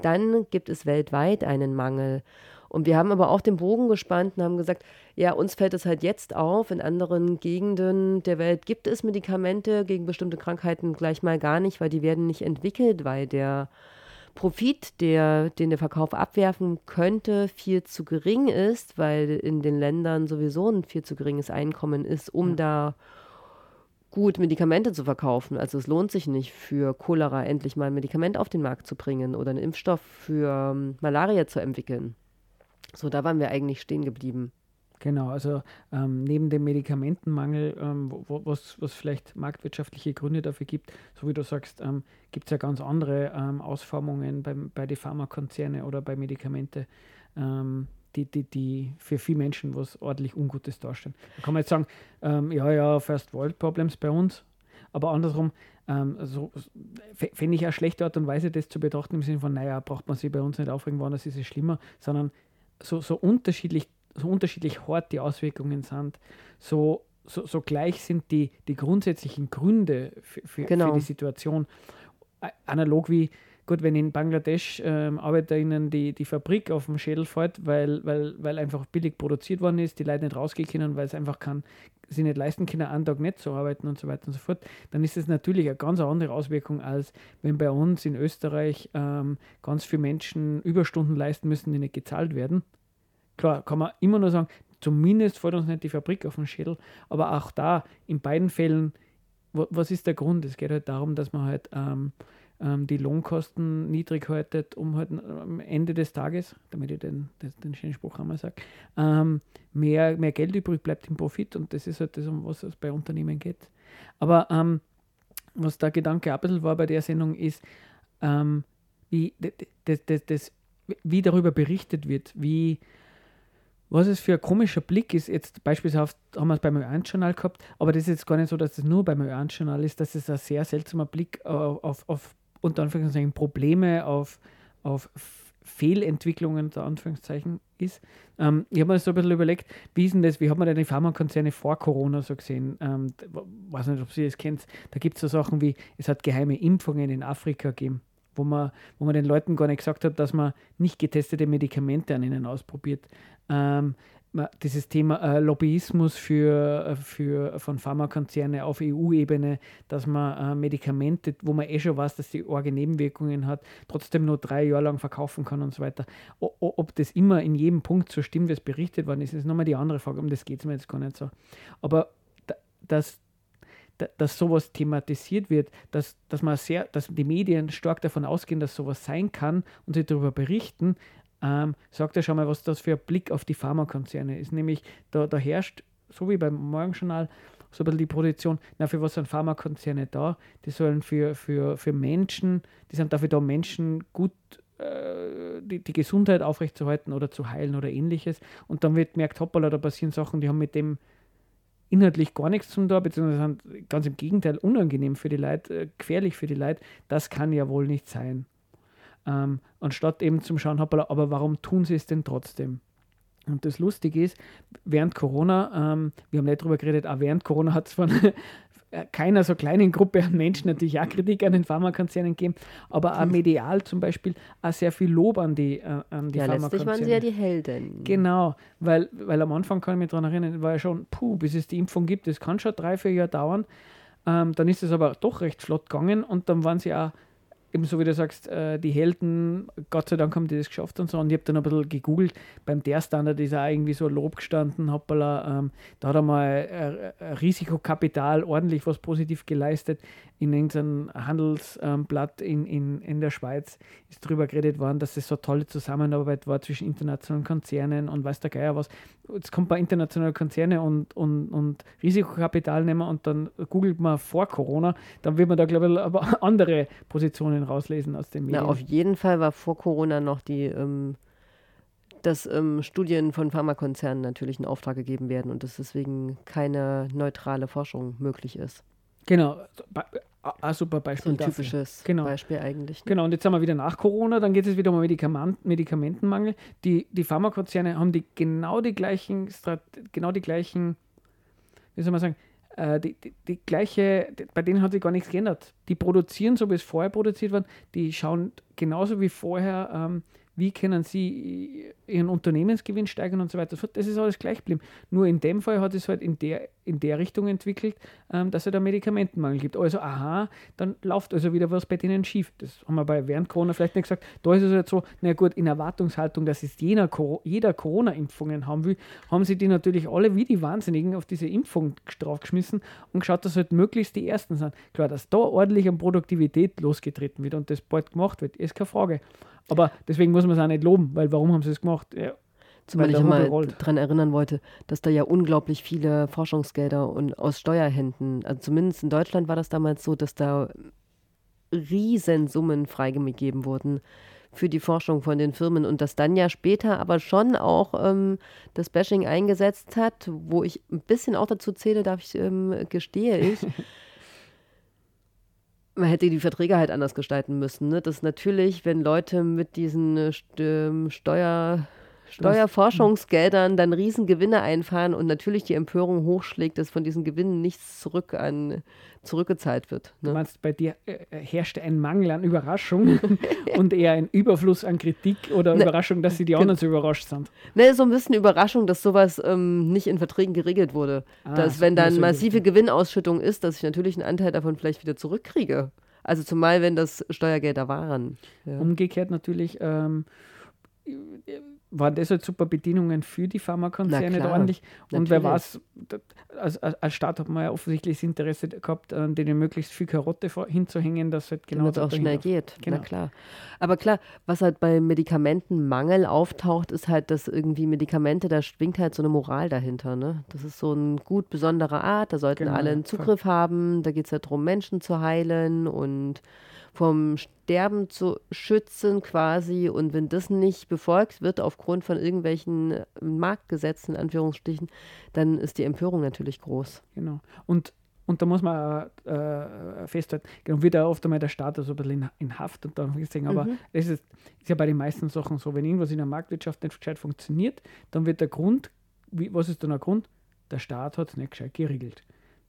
dann gibt es weltweit einen Mangel. Und wir haben aber auch den Bogen gespannt und haben gesagt, ja, uns fällt es halt jetzt auf, in anderen Gegenden der Welt gibt es Medikamente gegen bestimmte Krankheiten gleich mal gar nicht, weil die werden nicht entwickelt, weil der Profit, der, den der Verkauf abwerfen könnte, viel zu gering ist, weil in den Ländern sowieso ein viel zu geringes Einkommen ist, um ja. da gut Medikamente zu verkaufen. Also es lohnt sich nicht für Cholera endlich mal ein Medikament auf den Markt zu bringen oder einen Impfstoff für ähm, Malaria zu entwickeln. So, da waren wir eigentlich stehen geblieben. Genau, also ähm, neben dem Medikamentenmangel, ähm, wo, was, was vielleicht marktwirtschaftliche Gründe dafür gibt, so wie du sagst, ähm, gibt es ja ganz andere ähm, Ausformungen beim, bei den Pharmakonzerne oder bei Medikamente. Die, die, die für viele Menschen was ordentlich Ungutes darstellen. Da kann man jetzt sagen, ähm, ja, ja, First World Problems bei uns, aber andersrum, ähm, so, fände ich eine schlechte Art und Weise, das zu betrachten, im Sinne von, naja, braucht man sich bei uns nicht aufregen, woanders ist es schlimmer, sondern so, so unterschiedlich, so unterschiedlich hart die Auswirkungen sind, so so, so gleich sind die, die grundsätzlichen Gründe für, für, genau. für die Situation. Analog wie, gut, wenn in Bangladesch ähm, ArbeiterInnen die, die Fabrik auf dem Schädel fällt, weil, weil, weil einfach billig produziert worden ist, die Leute nicht rausgehen können, weil es einfach kann, sie nicht leisten können, einen Tag nicht zu arbeiten und so weiter und so fort, dann ist es natürlich eine ganz andere Auswirkung, als wenn bei uns in Österreich ähm, ganz viele Menschen Überstunden leisten müssen, die nicht gezahlt werden. Klar, kann man immer nur sagen, zumindest fällt uns nicht die Fabrik auf den Schädel, aber auch da, in beiden Fällen, was ist der Grund? Es geht halt darum, dass man halt ähm, ähm, die Lohnkosten niedrig haltet, um halt am Ende des Tages, damit ich den, den, den schönen Spruch einmal sage, ähm, mehr, mehr Geld übrig bleibt im Profit und das ist halt das, um was es bei Unternehmen geht. Aber ähm, was der Gedanke auch ein bisschen war bei der Sendung ist, ähm, wie, das, das, das, wie darüber berichtet wird, wie was es für ein komischer Blick ist, jetzt beispielsweise haben wir es beim Ö1-Journal gehabt, aber das ist jetzt gar nicht so, dass es nur beim Ö1-Journal ist, dass es ein sehr seltsamer Blick auf, auf, auf unter Anführungszeichen Probleme, auf, auf Fehlentwicklungen unter Anführungszeichen ist. Ähm, ich habe mir so ein bisschen überlegt, wie ist denn das, wie hat man denn die Pharmakonzerne vor Corona so gesehen? Ähm, weiß nicht, ob Sie das kennt. Da gibt es so Sachen wie, es hat geheime Impfungen in Afrika gegeben, wo man, wo man den Leuten gar nicht gesagt hat, dass man nicht getestete Medikamente an ihnen ausprobiert ähm, dieses Thema äh, Lobbyismus für, äh, für, von Pharmakonzernen auf EU-Ebene, dass man äh, Medikamente, wo man eh schon weiß, dass sie arge Nebenwirkungen hat, trotzdem nur drei Jahre lang verkaufen kann und so weiter. Ob das immer in jedem Punkt so stimmt, wie es berichtet worden ist, ist nochmal die andere Frage. Um das geht es mir jetzt gar nicht so. Aber dass, dass sowas thematisiert wird, dass, dass man sehr, dass die Medien stark davon ausgehen, dass sowas sein kann und sie darüber berichten, ähm, sagt er schon mal, was das für ein Blick auf die Pharmakonzerne ist. Nämlich, da, da herrscht, so wie beim Morgenjournal, so ein bisschen die Produktion, na, für was sind Pharmakonzerne da? Die sollen für, für, für Menschen, die sind dafür da, Menschen gut äh, die, die Gesundheit aufrechtzuerhalten oder zu heilen oder ähnliches. Und dann wird gemerkt, hoppala, da passieren Sachen, die haben mit dem inhaltlich gar nichts zu tun, beziehungsweise sind ganz im Gegenteil unangenehm für die Leute, äh, gefährlich für die Leute. Das kann ja wohl nicht sein. Ähm, anstatt eben zum Schauen, aber warum tun sie es denn trotzdem? Und das Lustige ist, während Corona, ähm, wir haben nicht drüber geredet, auch während Corona hat es von keiner so kleinen Gruppe an Menschen natürlich auch Kritik an den Pharmakonzernen gegeben, aber auch medial zum Beispiel auch sehr viel Lob an die, äh, an die ja, Pharmakonzerne. letztlich waren sie ja die Helden. Genau, weil, weil am Anfang kann ich mich daran erinnern, war ja schon, puh, bis es die Impfung gibt, das kann schon drei, vier Jahre dauern. Ähm, dann ist es aber doch recht flott gegangen und dann waren sie auch eben so wie du sagst, äh, die Helden, Gott sei Dank haben die das geschafft und so. Und ich habe dann ein bisschen gegoogelt, beim der Standard ist auch irgendwie so Lob gestanden, hoppala, ähm, da hat er mal äh, Risikokapital ordentlich was positiv geleistet. In irgendeinem Handelsblatt ähm, in, in, in der Schweiz ist darüber geredet worden, dass es so tolle Zusammenarbeit war zwischen internationalen Konzernen und weiß der Geier was. Jetzt kommt man internationale Konzerne und, und, und Risikokapital nehmen und dann googelt man vor Corona, dann wird man da, glaube ich, aber andere Positionen rauslesen aus den Medien. Na, auf jeden Fall war vor Corona noch die, ähm, dass ähm, Studien von Pharmakonzernen natürlich in Auftrag gegeben werden und dass deswegen keine neutrale Forschung möglich ist. Genau, ein super Beispiel. So ein dafür. typisches genau. Beispiel eigentlich. Ne? Genau, und jetzt haben wir wieder nach Corona, dann geht es wieder um Medikament, Medikamentenmangel. Die, die Pharmakonzerne haben die genau die gleichen, genau die gleichen, wie soll man sagen, äh, die, die, die, gleiche, die, bei denen hat sich gar nichts geändert. Die produzieren so, wie es vorher produziert wird, die schauen genauso wie vorher, ähm, wie können sie ihren Unternehmensgewinn steigern und so weiter. Das ist alles gleich geblieben. Nur in dem Fall hat es halt in der, in der Richtung entwickelt, ähm, dass es da Medikamentenmangel gibt. Also, aha, dann läuft also wieder was bei denen schief. Das haben wir bei während Corona vielleicht nicht gesagt. Da ist es halt so, na gut, in Erwartungshaltung, dass es jeder, jeder Corona-Impfungen haben will, haben sie die natürlich alle wie die Wahnsinnigen auf diese Impfung draufgeschmissen und geschaut, dass halt möglichst die Ersten sind. Klar, dass da ordentlich an Produktivität losgetreten wird und das bald gemacht wird, ist keine Frage. Aber deswegen muss man es auch nicht loben, weil warum haben sie es gemacht? Ja, Zumal ich mal daran erinnern wollte, dass da ja unglaublich viele Forschungsgelder und aus Steuerhänden, also zumindest in Deutschland war das damals so, dass da Riesensummen freigegeben wurden für die Forschung von den Firmen und dass dann ja später aber schon auch ähm, das Bashing eingesetzt hat, wo ich ein bisschen auch dazu zähle, darf ich, ähm, gestehe ich, man hätte die Verträge halt anders gestalten müssen. Ne? Dass natürlich, wenn Leute mit diesen äh, ähm, Steuer, Steuerforschungsgeldern dann Riesengewinne einfahren und natürlich die Empörung hochschlägt, dass von diesen Gewinnen nichts zurück an, zurückgezahlt wird. Ne? Du meinst, bei dir äh, äh herrscht ein Mangel an Überraschung und eher ein Überfluss an Kritik oder ne, Überraschung, dass sie die anderen so überrascht sind? Ne, so ein bisschen Überraschung, dass sowas ähm, nicht in Verträgen geregelt wurde. Ah, dass, wenn dann massive Gewinnausschüttung ist, dass ich natürlich einen Anteil davon vielleicht wieder zurückkriege. Also zumal, wenn das Steuergelder waren. Ja. Umgekehrt natürlich ähm, waren das halt super Bedienungen für die Pharmakonzerne da ordentlich. Und Natürlich. wer weiß, als, als Staat hat man ja offensichtlich das Interesse gehabt, denen möglichst viel Karotte hinzuhängen, dass halt genau das auch schnell geht. Genau. Na klar. Aber klar, was halt bei Medikamentenmangel auftaucht, ist halt, dass irgendwie Medikamente, da schwingt halt so eine Moral dahinter. Ne? Das ist so eine gut besondere Art, da sollten genau. alle einen Zugriff haben, da geht es halt darum, Menschen zu heilen und vom Sterben zu schützen quasi. Und wenn das nicht befolgt wird aufgrund von irgendwelchen Marktgesetzen, in Anführungsstrichen, dann ist die Empörung natürlich groß. Genau. Und und da muss man äh, festhalten, genau, wird ja oft einmal der Staat so also ein bisschen in, in Haft und dann sagen, aber mhm. es ist, ist, ja bei den meisten Sachen so, wenn irgendwas in der Marktwirtschaft nicht gescheit funktioniert, dann wird der Grund, wie, was ist dann der Grund? Der Staat hat es nicht gescheit geregelt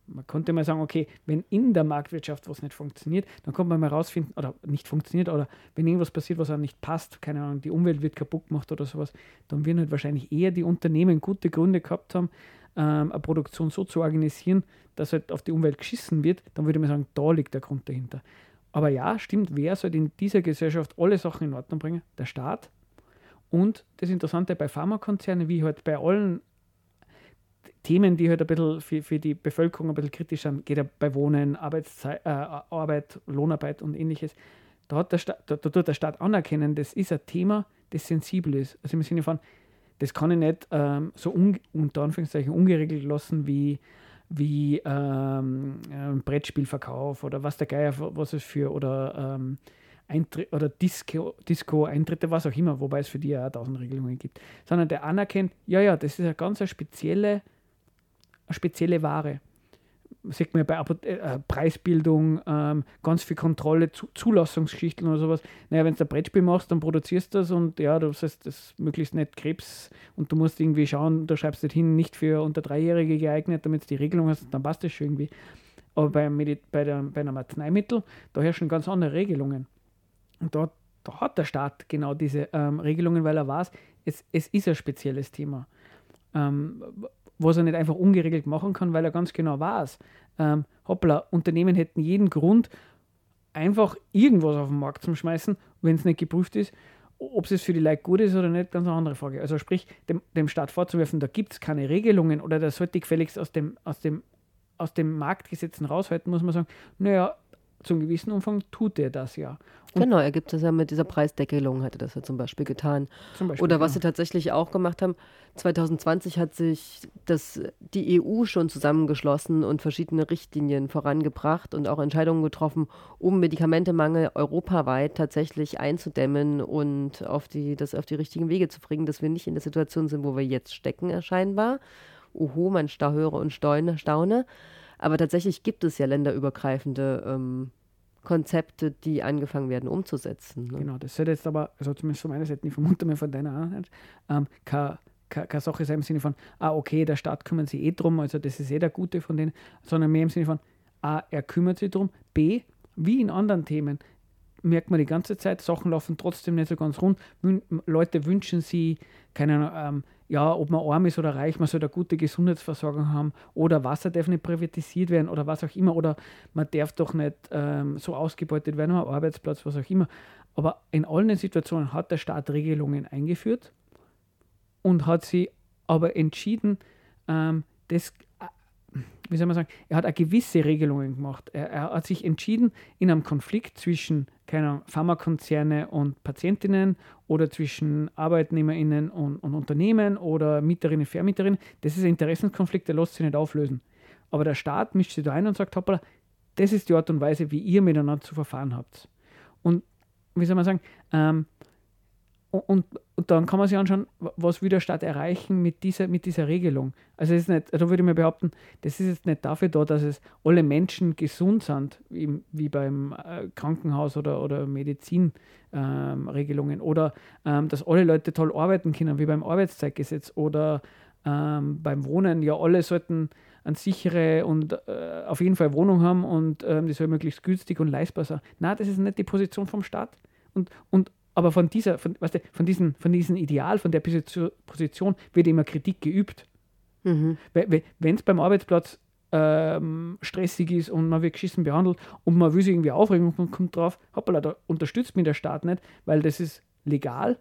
man konnte mal sagen, okay, wenn in der Marktwirtschaft was nicht funktioniert, dann kommt man mal rausfinden, oder nicht funktioniert, oder wenn irgendwas passiert, was einem nicht passt, keine Ahnung, die Umwelt wird kaputt gemacht oder sowas, dann werden halt wahrscheinlich eher die Unternehmen gute Gründe gehabt haben, ähm, eine Produktion so zu organisieren, dass halt auf die Umwelt geschissen wird, dann würde man sagen, da liegt der Grund dahinter. Aber ja, stimmt, wer soll in dieser Gesellschaft alle Sachen in Ordnung bringen? Der Staat. Und das Interessante bei Pharmakonzernen, wie halt bei allen Themen, die halt ein bisschen für, für die Bevölkerung ein bisschen kritisch sind, geht ja bei Wohnen, Arbeitszeit, äh, Arbeit, Lohnarbeit und ähnliches. Da, hat der da, da tut der Staat anerkennen, das ist ein Thema, das sensibel ist. Also im Sinne von, das kann ich nicht ähm, so un, unter Anführungszeichen ungeregelt lassen wie, wie ähm, Brettspielverkauf oder was der Geier was es für oder ähm, oder Disco, Disco Eintritte, was auch immer, wobei es für die ja auch tausend Regelungen gibt, sondern der anerkennt, ja, ja, das ist eine ganz spezielle spezielle Ware. Sieht man ja bei äh, Preisbildung, ähm, ganz viel Kontrolle, Zu Zulassungsgeschichten oder sowas. Naja, wenn du ein Brettspiel machst, dann produzierst du das und ja, du sagst, das ist möglichst nicht Krebs und du musst irgendwie schauen, da schreibst du hin, nicht für unter Dreijährige geeignet, damit du die Regelung hast, dann passt das schon irgendwie. Aber bei, bei, der, bei einem Arzneimittel, da herrschen ganz andere Regelungen. Und da, da hat der Staat genau diese ähm, Regelungen, weil er weiß, es, es ist ein spezielles Thema. Ähm, was er nicht einfach ungeregelt machen kann, weil er ganz genau weiß, ähm, hoppla, Unternehmen hätten jeden Grund, einfach irgendwas auf den Markt zu schmeißen, wenn es nicht geprüft ist. Ob es für die Leute gut ist oder nicht, ganz eine andere Frage. Also sprich, dem, dem Staat vorzuwerfen, da gibt es keine Regelungen oder der sollte gefälligst aus dem, aus dem, aus dem Marktgesetzen raushalten, muss man sagen, naja, zum gewissen Umfang tut er das ja. Und genau, er gibt es ja mit dieser Preisdeckelung, hat er das ja zum Beispiel getan. Zum Beispiel, Oder was genau. sie tatsächlich auch gemacht haben, 2020 hat sich das, die EU schon zusammengeschlossen und verschiedene Richtlinien vorangebracht und auch Entscheidungen getroffen, um Medikamentemangel europaweit tatsächlich einzudämmen und auf die, das auf die richtigen Wege zu bringen, dass wir nicht in der Situation sind, wo wir jetzt stecken, scheinbar. Oho, man höre und staune. Aber tatsächlich gibt es ja länderübergreifende ähm, Konzepte, die angefangen werden umzusetzen. Ne? Genau, das sollte jetzt aber, also zumindest von meiner Seite, nicht vermute mehr von deiner Hand, ähm, keine, keine, Sache sein im Sinne von, ah, okay, der Staat kümmert sich eh drum, also das ist eh der Gute von denen, sondern mehr im Sinne von, A, er kümmert sich drum, B, wie in anderen Themen, merkt man die ganze Zeit, Sachen laufen trotzdem nicht so ganz rund. Wün Leute wünschen sie, keine Ahnung, ähm, ja, ob man arm ist oder reich, man soll eine gute Gesundheitsversorgung haben oder Wasser darf nicht privatisiert werden oder was auch immer oder man darf doch nicht ähm, so ausgebeutet werden, am Arbeitsplatz, was auch immer. Aber in allen Situationen hat der Staat Regelungen eingeführt und hat sie aber entschieden, ähm, das wie soll man sagen, er hat eine gewisse Regelungen gemacht. Er, er, hat sich entschieden, in einem Konflikt zwischen keine Pharmakonzerne und Patientinnen oder zwischen ArbeitnehmerInnen und, und Unternehmen oder Mieterinnen, Vermieterinnen, das ist ein Interessenskonflikt, der lässt sich nicht auflösen. Aber der Staat mischt sich da ein und sagt, hoppala, das ist die Art und Weise, wie ihr miteinander zu verfahren habt. Und wie soll man sagen, ähm, und, und dann kann man sich anschauen, was will der Staat erreichen mit dieser, mit dieser Regelung. Also ist nicht, da würde ich mir behaupten, das ist jetzt nicht dafür da, dass es alle Menschen gesund sind, wie, wie beim äh, Krankenhaus oder, oder Medizinregelungen ähm, oder ähm, dass alle Leute toll arbeiten können, wie beim Arbeitszeitgesetz oder ähm, beim Wohnen. Ja, alle sollten eine sichere und äh, auf jeden Fall Wohnung haben und ähm, die soll möglichst günstig und leistbar sein. Nein, das ist nicht die Position vom Staat. Und, und aber von dieser, von, weißt du, von, diesen, von diesem Ideal, von der Position wird immer Kritik geübt. Mhm. Wenn es beim Arbeitsplatz ähm, stressig ist und man wird geschissen behandelt und man will sich irgendwie aufregen und kommt drauf, hoppala, da unterstützt mich der Staat nicht, weil das ist legal,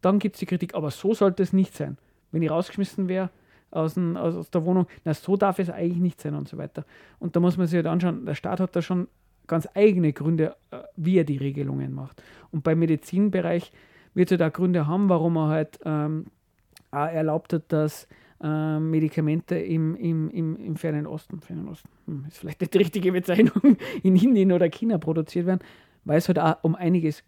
dann gibt es die Kritik. Aber so sollte es nicht sein. Wenn ich rausgeschmissen wäre aus, aus, aus der Wohnung, na, so darf es eigentlich nicht sein und so weiter. Und da muss man sich halt anschauen, der Staat hat da schon ganz eigene Gründe, äh, wie er die Regelungen macht. Und beim Medizinbereich wird er da Gründe haben, warum er halt ähm, erlaubt hat, dass äh, Medikamente im, im, im, im Fernen Osten, Fernen Osten, hm, ist vielleicht nicht die richtige Bezeichnung, in Indien oder China produziert werden, weil es halt auch um einiges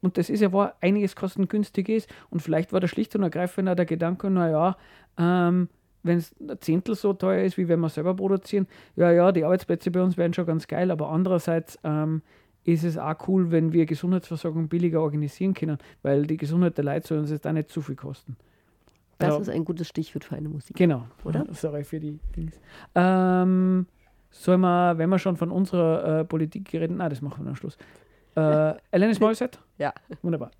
und das ist ja, wo einiges kostengünstig ist. Und vielleicht war da schlicht und ergreifend auch der Gedanke, naja, ähm, wenn es ein Zehntel so teuer ist, wie wenn wir selber produzieren, ja, ja, die Arbeitsplätze bei uns wären schon ganz geil, aber andererseits ähm, ist es auch cool, wenn wir Gesundheitsversorgung billiger organisieren können, weil die Gesundheit der Leute soll uns jetzt auch nicht zu viel kosten. Das ja. ist ein gutes Stichwort für eine Musik. Genau, oder? Sorry für die Dings. Ähm, sollen wir, wenn wir schon von unserer äh, Politik reden, nein, das machen wir am Schluss. Äh, Alanis Morissette? Ja. Wunderbar.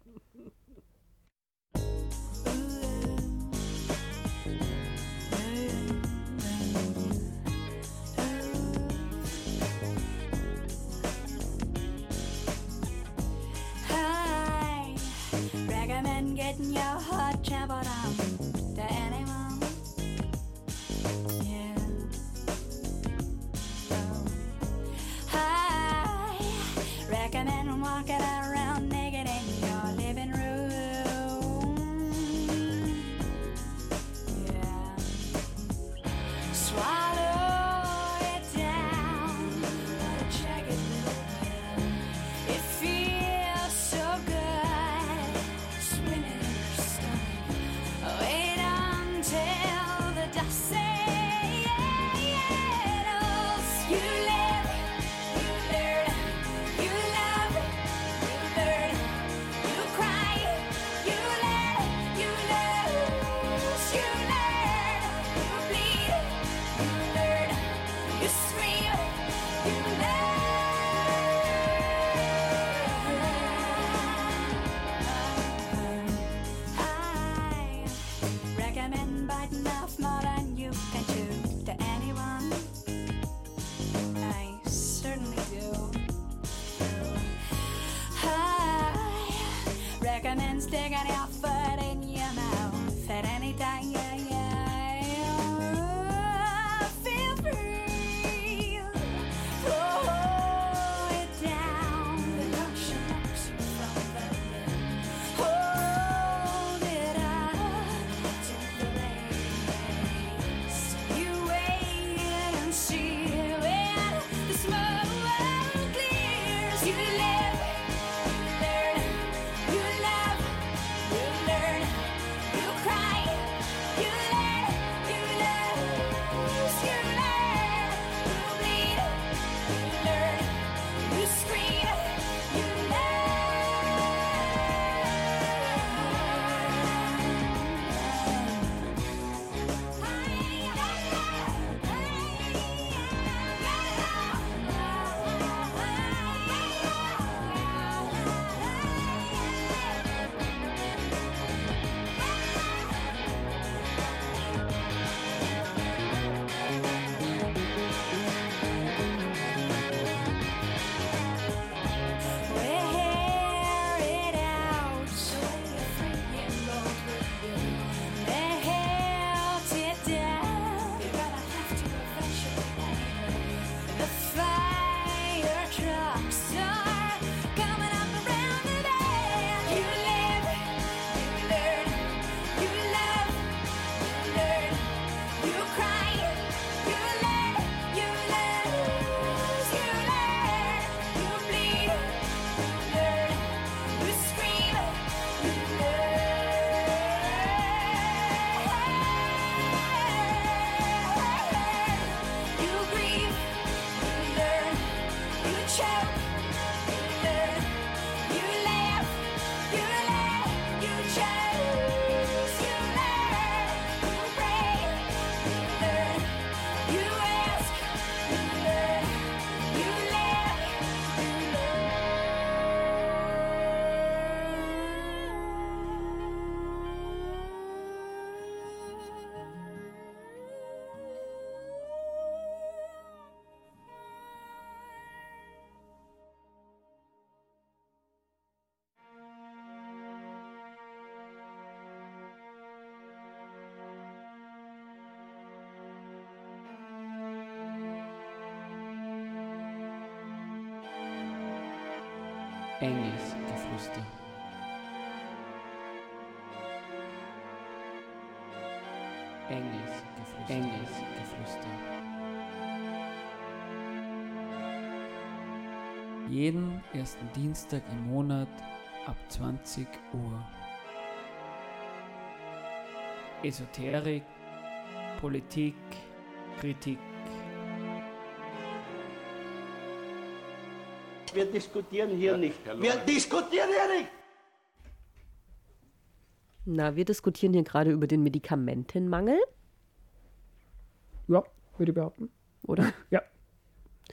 Enges Geflüster. Enges Geflüster. Enges Geflüster. Jeden ersten Dienstag im Monat ab 20 Uhr. Esoterik, Politik, Kritik. Wir diskutieren hier nicht. Wir diskutieren hier nicht! Na, wir diskutieren hier gerade über den Medikamentenmangel. Ja, würde ich behaupten. Oder? Ja.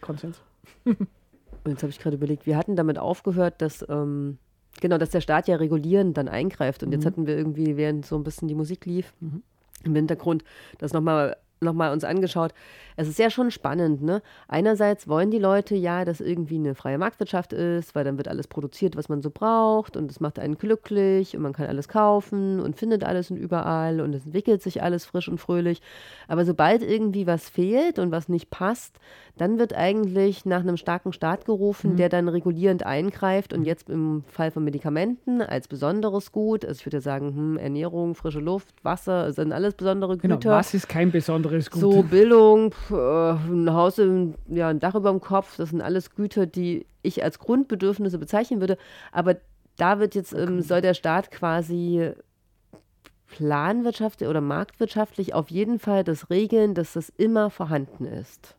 Konsens. Und jetzt habe ich gerade überlegt, wir hatten damit aufgehört, dass, ähm, genau, dass der Staat ja regulierend dann eingreift. Und mhm. jetzt hatten wir irgendwie, während so ein bisschen die Musik lief, mhm. im Hintergrund, das nochmal nochmal uns angeschaut. Es ist ja schon spannend, ne? Einerseits wollen die Leute ja, dass irgendwie eine freie Marktwirtschaft ist, weil dann wird alles produziert, was man so braucht und es macht einen glücklich und man kann alles kaufen und findet alles und überall und es entwickelt sich alles frisch und fröhlich. Aber sobald irgendwie was fehlt und was nicht passt, dann wird eigentlich nach einem starken Staat gerufen, mhm. der dann regulierend eingreift und jetzt im Fall von Medikamenten als besonderes Gut, also ich würde sagen, hm, Ernährung, frische Luft, Wasser, sind alles besondere genau, Güter. Genau, was ist kein besonderes anderes Gut. So Bildung, äh, ein Haus, ja, ein Dach über dem Kopf, das sind alles Güter, die ich als Grundbedürfnisse bezeichnen würde. Aber da wird jetzt, ähm, soll der Staat quasi planwirtschaftlich oder marktwirtschaftlich auf jeden Fall das regeln, dass das immer vorhanden ist.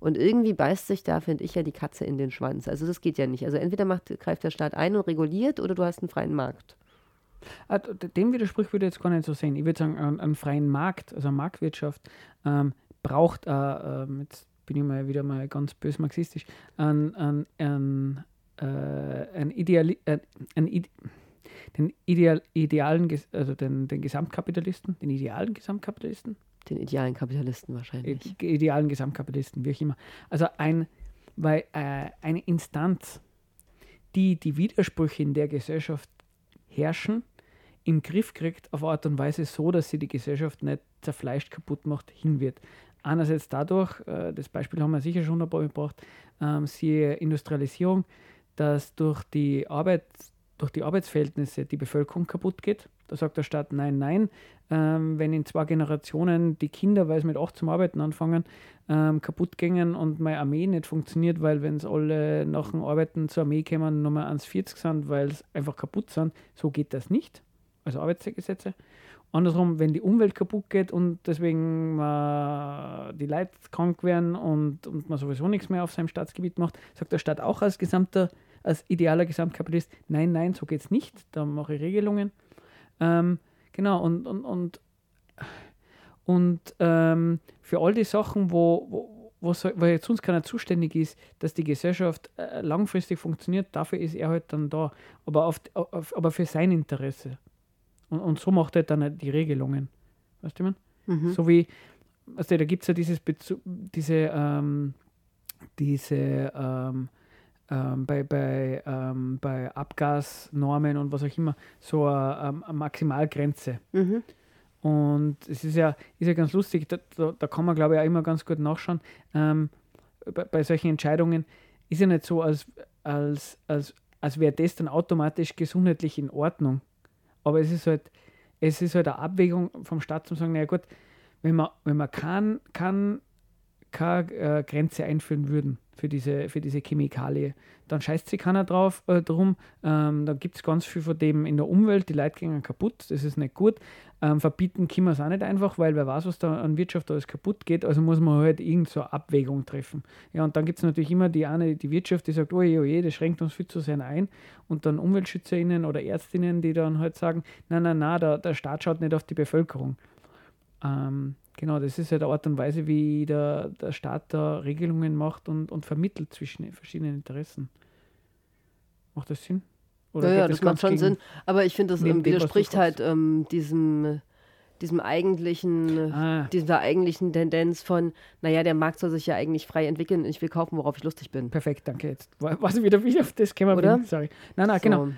Und irgendwie beißt sich da, finde ich, ja die Katze in den Schwanz. Also das geht ja nicht. Also entweder macht, greift der Staat ein und reguliert oder du hast einen freien Markt. Ah, dem Widerspruch würde ich jetzt gar nicht so sehen. Ich würde sagen, einen, einen freien Markt, also eine Marktwirtschaft, ähm, braucht, äh, äh, jetzt bin ich mal wieder mal ganz bös marxistisch, ein, ein, ein, äh, ein Ideali äh, ein Ide den Ideal, idealen, also den, den Gesamtkapitalisten, den idealen Gesamtkapitalisten? Den idealen Kapitalisten wahrscheinlich. Idealen Gesamtkapitalisten, wie auch immer. Also ein, weil äh, eine Instanz, die die Widersprüche in der Gesellschaft herrschen, im Griff kriegt auf Art und Weise so, dass sie die Gesellschaft nicht zerfleischt kaputt macht, hin wird. Einerseits dadurch, äh, das Beispiel haben wir sicher schon ein paar gebracht, ähm, siehe Industrialisierung, dass durch die, Arbeit, durch die Arbeitsverhältnisse die Bevölkerung kaputt geht. Da sagt der Staat, nein, nein, ähm, wenn in zwei Generationen die Kinder, weil sie mit acht zum Arbeiten anfangen, ähm, kaputt gingen und meine Armee nicht funktioniert, weil wenn es alle nach dem Arbeiten zur Armee kommen, Nummer 1,40 sind, weil es einfach kaputt sind, so geht das nicht also Arbeitsgesetze. Andersrum, wenn die Umwelt kaputt geht und deswegen äh, die Leute krank werden und, und man sowieso nichts mehr auf seinem Staatsgebiet macht, sagt der Staat auch als gesamter, als idealer Gesamtkapitalist, nein, nein, so geht es nicht, da mache ich Regelungen. Ähm, genau, und, und, und, und ähm, für all die Sachen, wo, wo, wo, wo jetzt uns keiner zuständig ist, dass die Gesellschaft äh, langfristig funktioniert, dafür ist er halt dann da, aber, auf, auf, aber für sein Interesse. Und, und so macht er dann die Regelungen. Weißt du, man? Mhm. So wie, also da gibt es ja dieses Bezu diese, ähm, diese ähm, ähm, bei, bei, ähm, bei Abgasnormen und was auch immer, so eine, eine Maximalgrenze. Mhm. Und es ist ja, ist ja ganz lustig, da, da, da kann man glaube ich auch immer ganz gut nachschauen. Ähm, bei, bei, solchen Entscheidungen ist ja nicht so, als, als, als, als wäre das dann automatisch gesundheitlich in Ordnung. Aber es ist halt, es ist halt eine Abwägung vom Staat zu sagen, naja gut, wenn wir, wenn wir kein, kein, keine äh, Grenze einführen würden für diese, für diese Chemikalie, dann scheißt sich keiner drauf äh, drum. Ähm, dann gibt es ganz viel von dem in der Umwelt, die Leute gehen kaputt, das ist nicht gut. Ähm, verbieten können wir es auch nicht einfach, weil wer weiß, was da an Wirtschaft alles kaputt geht, also muss man halt irgend so eine Abwägung treffen. Ja, und dann gibt es natürlich immer die eine, die Wirtschaft, die sagt, oje, oje, das schränkt uns viel zu sehr ein. Und dann UmweltschützerInnen oder Ärztinnen, die dann halt sagen, nein, nein, nein, der, der Staat schaut nicht auf die Bevölkerung. Ähm, genau, das ist ja halt die Art und Weise, wie der, der Staat da Regelungen macht und, und vermittelt zwischen verschiedenen Interessen. Macht das Sinn? Oder ja, ja das, das macht schon Sinn. Aber ich finde, das ähm, widerspricht halt ähm, diesem, diesem eigentlichen, ah. dieser eigentlichen Tendenz von, naja, der Markt soll sich ja eigentlich frei entwickeln, ich will kaufen, worauf ich lustig bin. Perfekt, danke. Jetzt was wieder wie auf das können wir Sorry. Nein, nein, so. genau.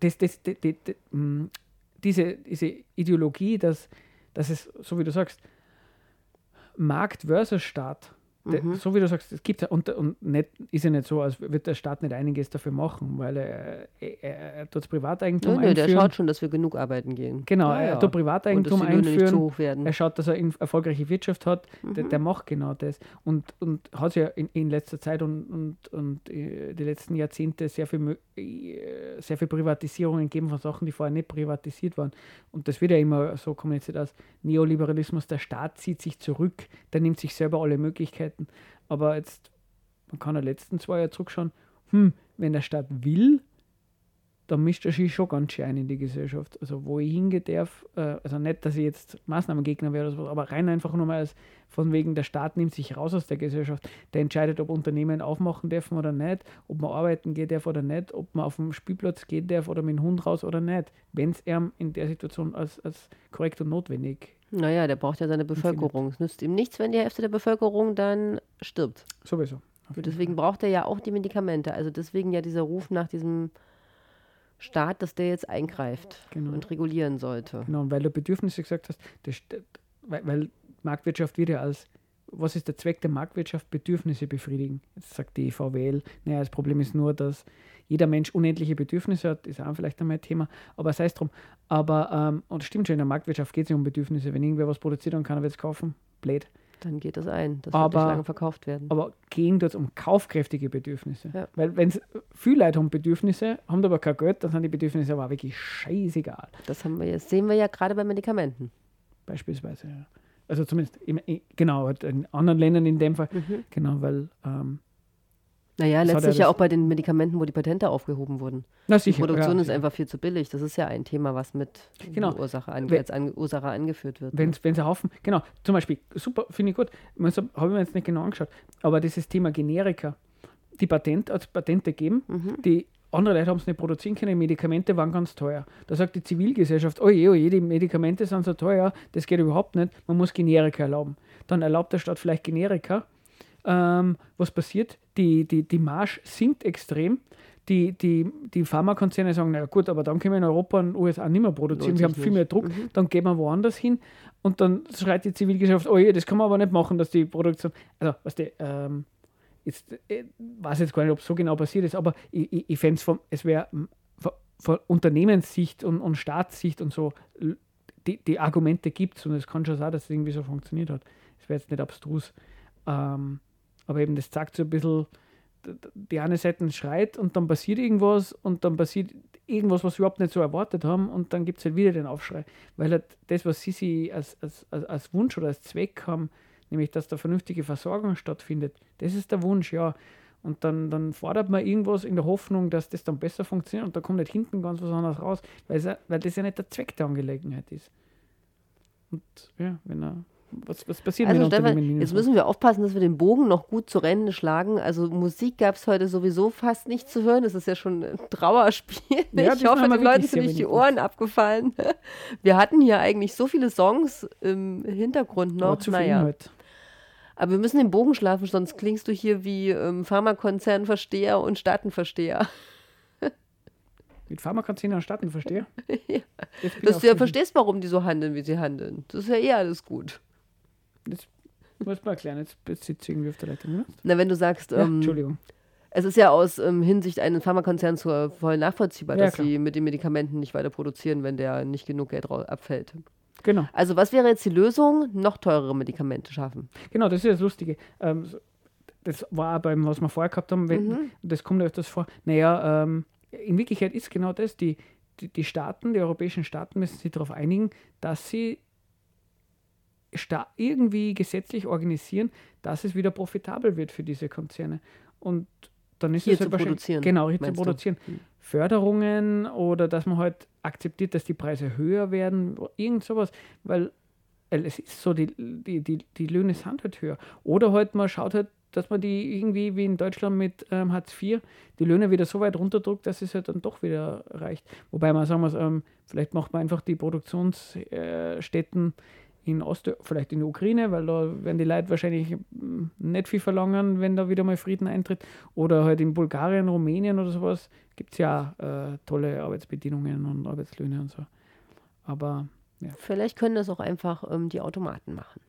Das, das, das, mm, diese, diese Ideologie, dass, dass es, so wie du sagst, Markt versus Staat, mhm. so wie du sagst, es gibt und, und nicht, ist ja nicht so, als würde der Staat nicht einiges dafür machen, weil er, er, er tut Privateigentum ja, nö, einführen. Der schaut schon, dass wir genug arbeiten gehen. Genau, ja, er tut Privateigentum einführen. Er schaut, dass er eine erfolgreiche Wirtschaft hat. Mhm. Der, der, macht genau das. Und, und hat ja in, in letzter Zeit und, und, und äh, die letzten Jahrzehnte sehr viel, äh, sehr viel Privatisierungen gegeben von Sachen, die vorher nicht privatisiert waren. Und das wird ja immer so kommuniziert als Neoliberalismus. Der Staat zieht sich zurück, der nimmt sich selber alle Möglichkeiten. Aber jetzt, man kann ja letzten zwei Jahre zurückschauen, hm, wenn der Staat will, dann mischt er sich schon ganz schön ein in die Gesellschaft. Also wo ich hingehen darf, äh, also nicht, dass ich jetzt Maßnahmengegner wäre oder so, aber rein einfach nur mal als von wegen, der Staat nimmt sich raus aus der Gesellschaft. Der entscheidet, ob Unternehmen aufmachen dürfen oder nicht, ob man arbeiten gehen darf oder nicht, ob man auf dem Spielplatz gehen darf oder mit dem Hund raus oder nicht, wenn es ihm in der Situation als, als korrekt und notwendig naja, der braucht ja seine Bevölkerung. Es nützt ihm nichts, wenn die Hälfte der Bevölkerung dann stirbt. Sowieso. Und deswegen braucht er ja auch die Medikamente. Also deswegen ja dieser Ruf nach diesem Staat, dass der jetzt eingreift genau. und regulieren sollte. Genau, und weil du Bedürfnisse gesagt hast, das, weil, weil Marktwirtschaft wird ja als, was ist der Zweck der Marktwirtschaft? Bedürfnisse befriedigen. Jetzt sagt die VWL, naja, das Problem ist nur, dass jeder Mensch unendliche Bedürfnisse hat, ist auch vielleicht einmal ein Thema, aber sei es drum. Aber, ähm, und es stimmt schon, in der Marktwirtschaft geht es ja um Bedürfnisse. Wenn irgendwer was produziert, dann kann er es kaufen. Blöd. Dann geht das ein. Das aber, wird lange verkauft werden. Aber gehen dort um kaufkräftige Bedürfnisse. Ja. Weil wenn es viele Leute haben Bedürfnisse, haben aber kein Geld, dann sind die Bedürfnisse aber wirklich scheißegal. Das haben wir jetzt, sehen wir ja gerade bei Medikamenten. Beispielsweise, ja. Also zumindest, genau, in anderen Ländern in dem Fall, mhm. genau, weil ähm, naja, das letztlich ja auch bei den Medikamenten, wo die Patente aufgehoben wurden. Na, sicher, die Produktion ja, ist einfach viel zu billig. Das ist ja ein Thema, was mit genau. Ursache an, als an, Ursache angeführt wird. Wenn es ein Haufen, genau, zum Beispiel, super, finde ich gut, habe ich mir jetzt nicht genau angeschaut, aber dieses Thema Generika, die Patent, als Patente geben, mhm. die andere Leute haben es nicht produzieren können, die Medikamente waren ganz teuer. Da sagt die Zivilgesellschaft, oh je, oh je, die Medikamente sind so teuer, das geht überhaupt nicht, man muss Generika erlauben. Dann erlaubt der Staat vielleicht Generika ähm, was passiert? Die, die, die Marge sinkt extrem. Die, die, die Pharmakonzerne sagen, na gut, aber dann können wir in Europa und USA nicht mehr produzieren, wir haben viel mehr Druck, mhm. dann gehen wir woanders hin und dann schreit die Zivilgesellschaft, oh je, das kann man aber nicht machen, dass die Produktion, also was die, ähm, jetzt äh, weiß jetzt gar nicht, ob es so genau passiert ist, aber ich, ich, ich fände es, es wäre von Unternehmenssicht und, und Staatssicht und so, die, die Argumente gibt es und es kann schon sein, dass es irgendwie so funktioniert hat. Es wäre jetzt nicht abstrus. Ähm, aber eben, das zeigt so ein bisschen, die eine Seite schreit und dann passiert irgendwas und dann passiert irgendwas, was wir überhaupt nicht so erwartet haben und dann gibt es halt wieder den Aufschrei. Weil halt das, was sie sich als, als, als, Wunsch oder als Zweck haben, nämlich dass da vernünftige Versorgung stattfindet, das ist der Wunsch, ja. Und dann, dann fordert man irgendwas in der Hoffnung, dass das dann besser funktioniert und da kommt nicht hinten ganz was anderes raus, weil das ja nicht der Zweck der Angelegenheit ist. Und ja, wenn er was, was passiert also Stefan, jetzt müssen wir aufpassen, dass wir den Bogen noch gut zu Rennen schlagen. Also Musik gab es heute sowieso fast nicht zu hören. Das ist ja schon ein Trauerspiel. Ja, ich hoffe, den Leuten sind nicht die Ohren abgefallen. Wir hatten hier eigentlich so viele Songs im Hintergrund noch. zu naja. Heute. Aber wir müssen den Bogen schlafen, sonst klingst du hier wie ähm, Pharmakonzernversteher und Staatenversteher. Mit Pharmakonzernen und Staatenversteher? ja. Dass du ja verstehst, warum die so handeln, wie sie handeln. Das ist ja eh alles gut. Jetzt muss man erklären, jetzt sitze irgendwie auf der Leitung. Ne? Na, wenn du sagst, ja, ähm, Entschuldigung. Es ist ja aus ähm, Hinsicht eines Pharmakonzerns voll nachvollziehbar, ja, dass klar. sie mit den Medikamenten nicht weiter produzieren, wenn der nicht genug Geld abfällt. Genau. Also was wäre jetzt die Lösung? Noch teurere Medikamente schaffen. Genau, das ist das Lustige. Ähm, das war beim, was wir vorher gehabt haben, wenn, mhm. das kommt öfters vor. Naja, ähm, in Wirklichkeit ist genau das, die, die, die Staaten, die europäischen Staaten müssen sich darauf einigen, dass sie irgendwie gesetzlich organisieren, dass es wieder profitabel wird für diese Konzerne. Und dann ist hier es halt zu produzieren. Genau, hier zu produzieren. Hm. Förderungen oder dass man halt akzeptiert, dass die Preise höher werden, irgend sowas, weil es ist so, die, die, die, die Löhne sind halt höher. Oder halt man schaut halt, dass man die irgendwie wie in Deutschland mit ähm, Hartz IV die Löhne wieder so weit runterdrückt, dass es halt dann doch wieder reicht. Wobei man sagen muss, ähm, vielleicht macht man einfach die Produktionsstätten äh, in Ost, vielleicht in der Ukraine, weil da werden die Leute wahrscheinlich hm, nicht viel verlangen, wenn da wieder mal Frieden eintritt. Oder halt in Bulgarien, Rumänien oder sowas gibt es ja äh, tolle Arbeitsbedingungen und Arbeitslöhne und so. Aber ja. Vielleicht können das auch einfach ähm, die Automaten machen.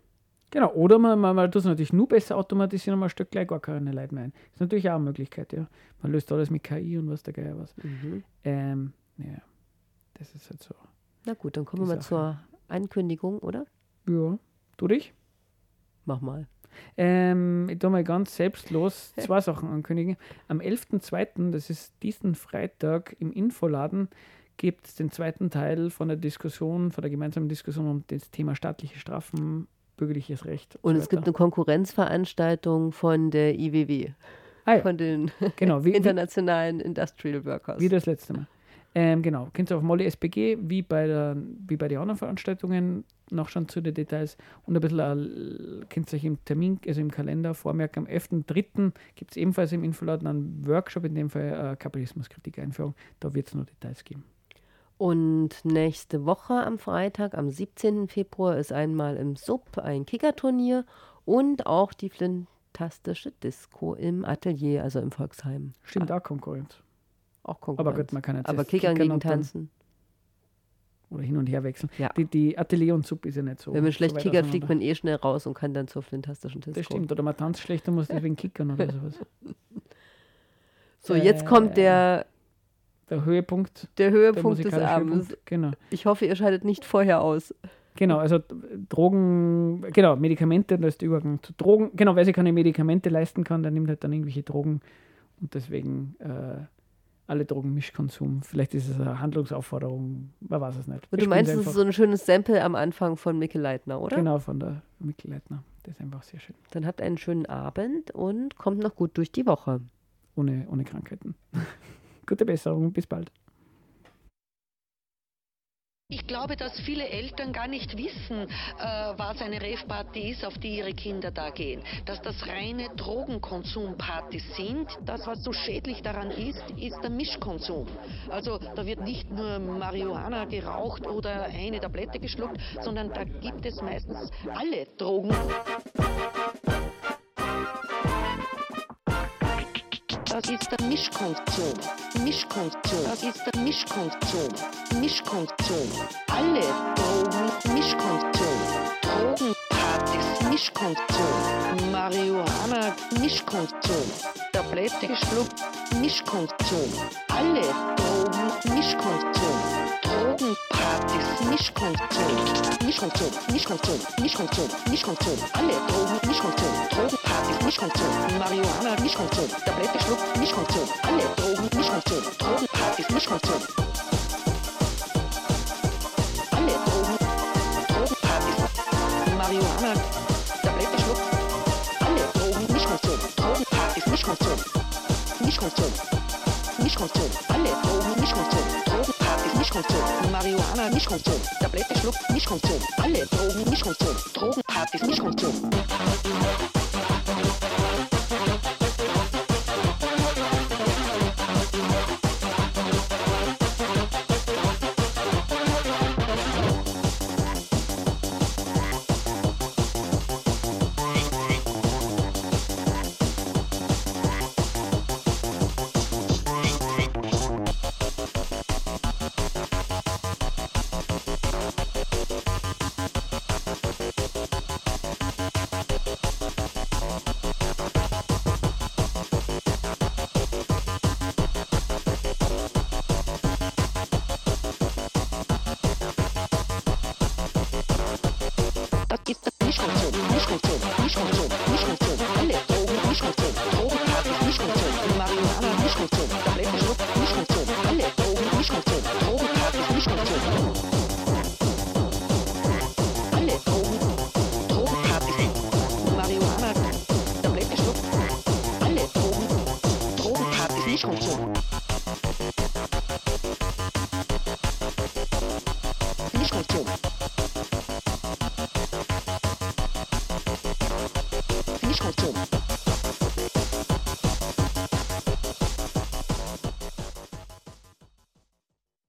Genau, oder man, man, man tut es natürlich nur besser automatisieren und man steckt gleich gar keine Leute mehr ein. Ist natürlich auch eine Möglichkeit, ja. Man löst alles mit KI und was der Geier was. Mhm. Ähm, ja, das ist halt so. Na gut, dann kommen wir mal zur Ankündigung, oder? Ja, du dich? Mach mal. Ähm, ich tue mal ganz selbstlos zwei Sachen ankündigen. Am 11.02., das ist diesen Freitag im Infoladen, gibt es den zweiten Teil von der Diskussion, von der gemeinsamen Diskussion um das Thema staatliche Strafen, bürgerliches Recht. Und, und so es gibt eine Konkurrenzveranstaltung von der IWW, ah, ja. von den genau, wie, internationalen Industrial Workers. Wie das letzte Mal. Ähm, genau, könnt ihr auf Molly SPG, wie bei, der, wie bei den anderen Veranstaltungen, noch schon zu den Details und ein bisschen, äh, könnt ihr euch im Termin, also im Kalender vormerken, am 11.03. gibt es ebenfalls im Infoladen einen Workshop, in dem Fall äh, Kapitalismuskritik-Einführung. Da wird es noch Details geben. Und nächste Woche am Freitag, am 17. Februar, ist einmal im Sub ein Kickerturnier und auch die flintastische Disco im Atelier, also im Volksheim. Stimmt, auch Konkurrenz. Auch Konkurrenz. Aber gut, man kann jetzt Aber Kickern, Kickern gegen Tanzen. Oder hin und her wechseln. Ja. Die, die Atelier und Sub ist ja nicht so. Wenn man schlecht so kickert, fliegt man eh schnell raus und kann dann zur fantastischen Disco. Das stimmt. Oder man tanzt schlecht und muss deswegen kickern oder sowas. So, jetzt kommt der der Höhepunkt. Der Höhepunkt der des Abends. Genau. Ich hoffe, ihr schaltet nicht vorher aus. Genau, also Drogen, genau, Medikamente, das ist der Übergang zu Drogen. Genau, weil sie keine Medikamente leisten kann, dann nimmt halt dann irgendwelche Drogen und deswegen äh, alle Drogenmischkonsum. Vielleicht ist es eine Handlungsaufforderung, man weiß es nicht. Und du meinst, es ist so ein schönes Sample am Anfang von Mikkel Leitner, oder? Genau, von der Mikkel Leitner. Das ist einfach sehr schön. Dann habt einen schönen Abend und kommt noch gut durch die Woche. Ohne, ohne Krankheiten. Gute Besserung, bis bald. Ich glaube, dass viele Eltern gar nicht wissen, äh, was eine Rave-Party ist, auf die ihre Kinder da gehen. Dass das reine Drogenkonsumpartys sind. Das, was so schädlich daran ist, ist der Mischkonsum. Also da wird nicht nur Marihuana geraucht oder eine Tablette geschluckt, sondern da gibt es meistens alle Drogen. Das ist der Mischkonsum. Mischkonsum. Das ist der Mischkonsum. Mischkonsum. Alle Drogen Mischkonsum. Drogenpartys Mischkonsum. Marihuana Mischkonsum. Tablette geschluckt Mischkonsum. Alle Drogen Mischkonsum. Drogenpartys Mischkonsum. Mischkonsum. Mischkonsum. Mischkonsum. Mischkonsum. Alle Drogen Mischkonsum. Drogenpartys Mischkonsum. Marihuana Mischkonsum. Tablette geschluckt Mischkonsum. Alle Drogen Mischkonsum. Drogenpartys Mischkonsum. Alle Drogen. Drogenpartys. Marihuana. Tablette schluckt. Alle Drogen Mischkonsum. Drogenpartys Mischkonsum. Mischkonsum. Mischkonsum. Alle Drogen Mischkonsum. Drogenpartys Mischkonsum. Marihuana Mischkonsum. Tablette schluckt Mischkonsum. Alle Drogen Mischkonsum. Drogenpartys. Mischkonsum.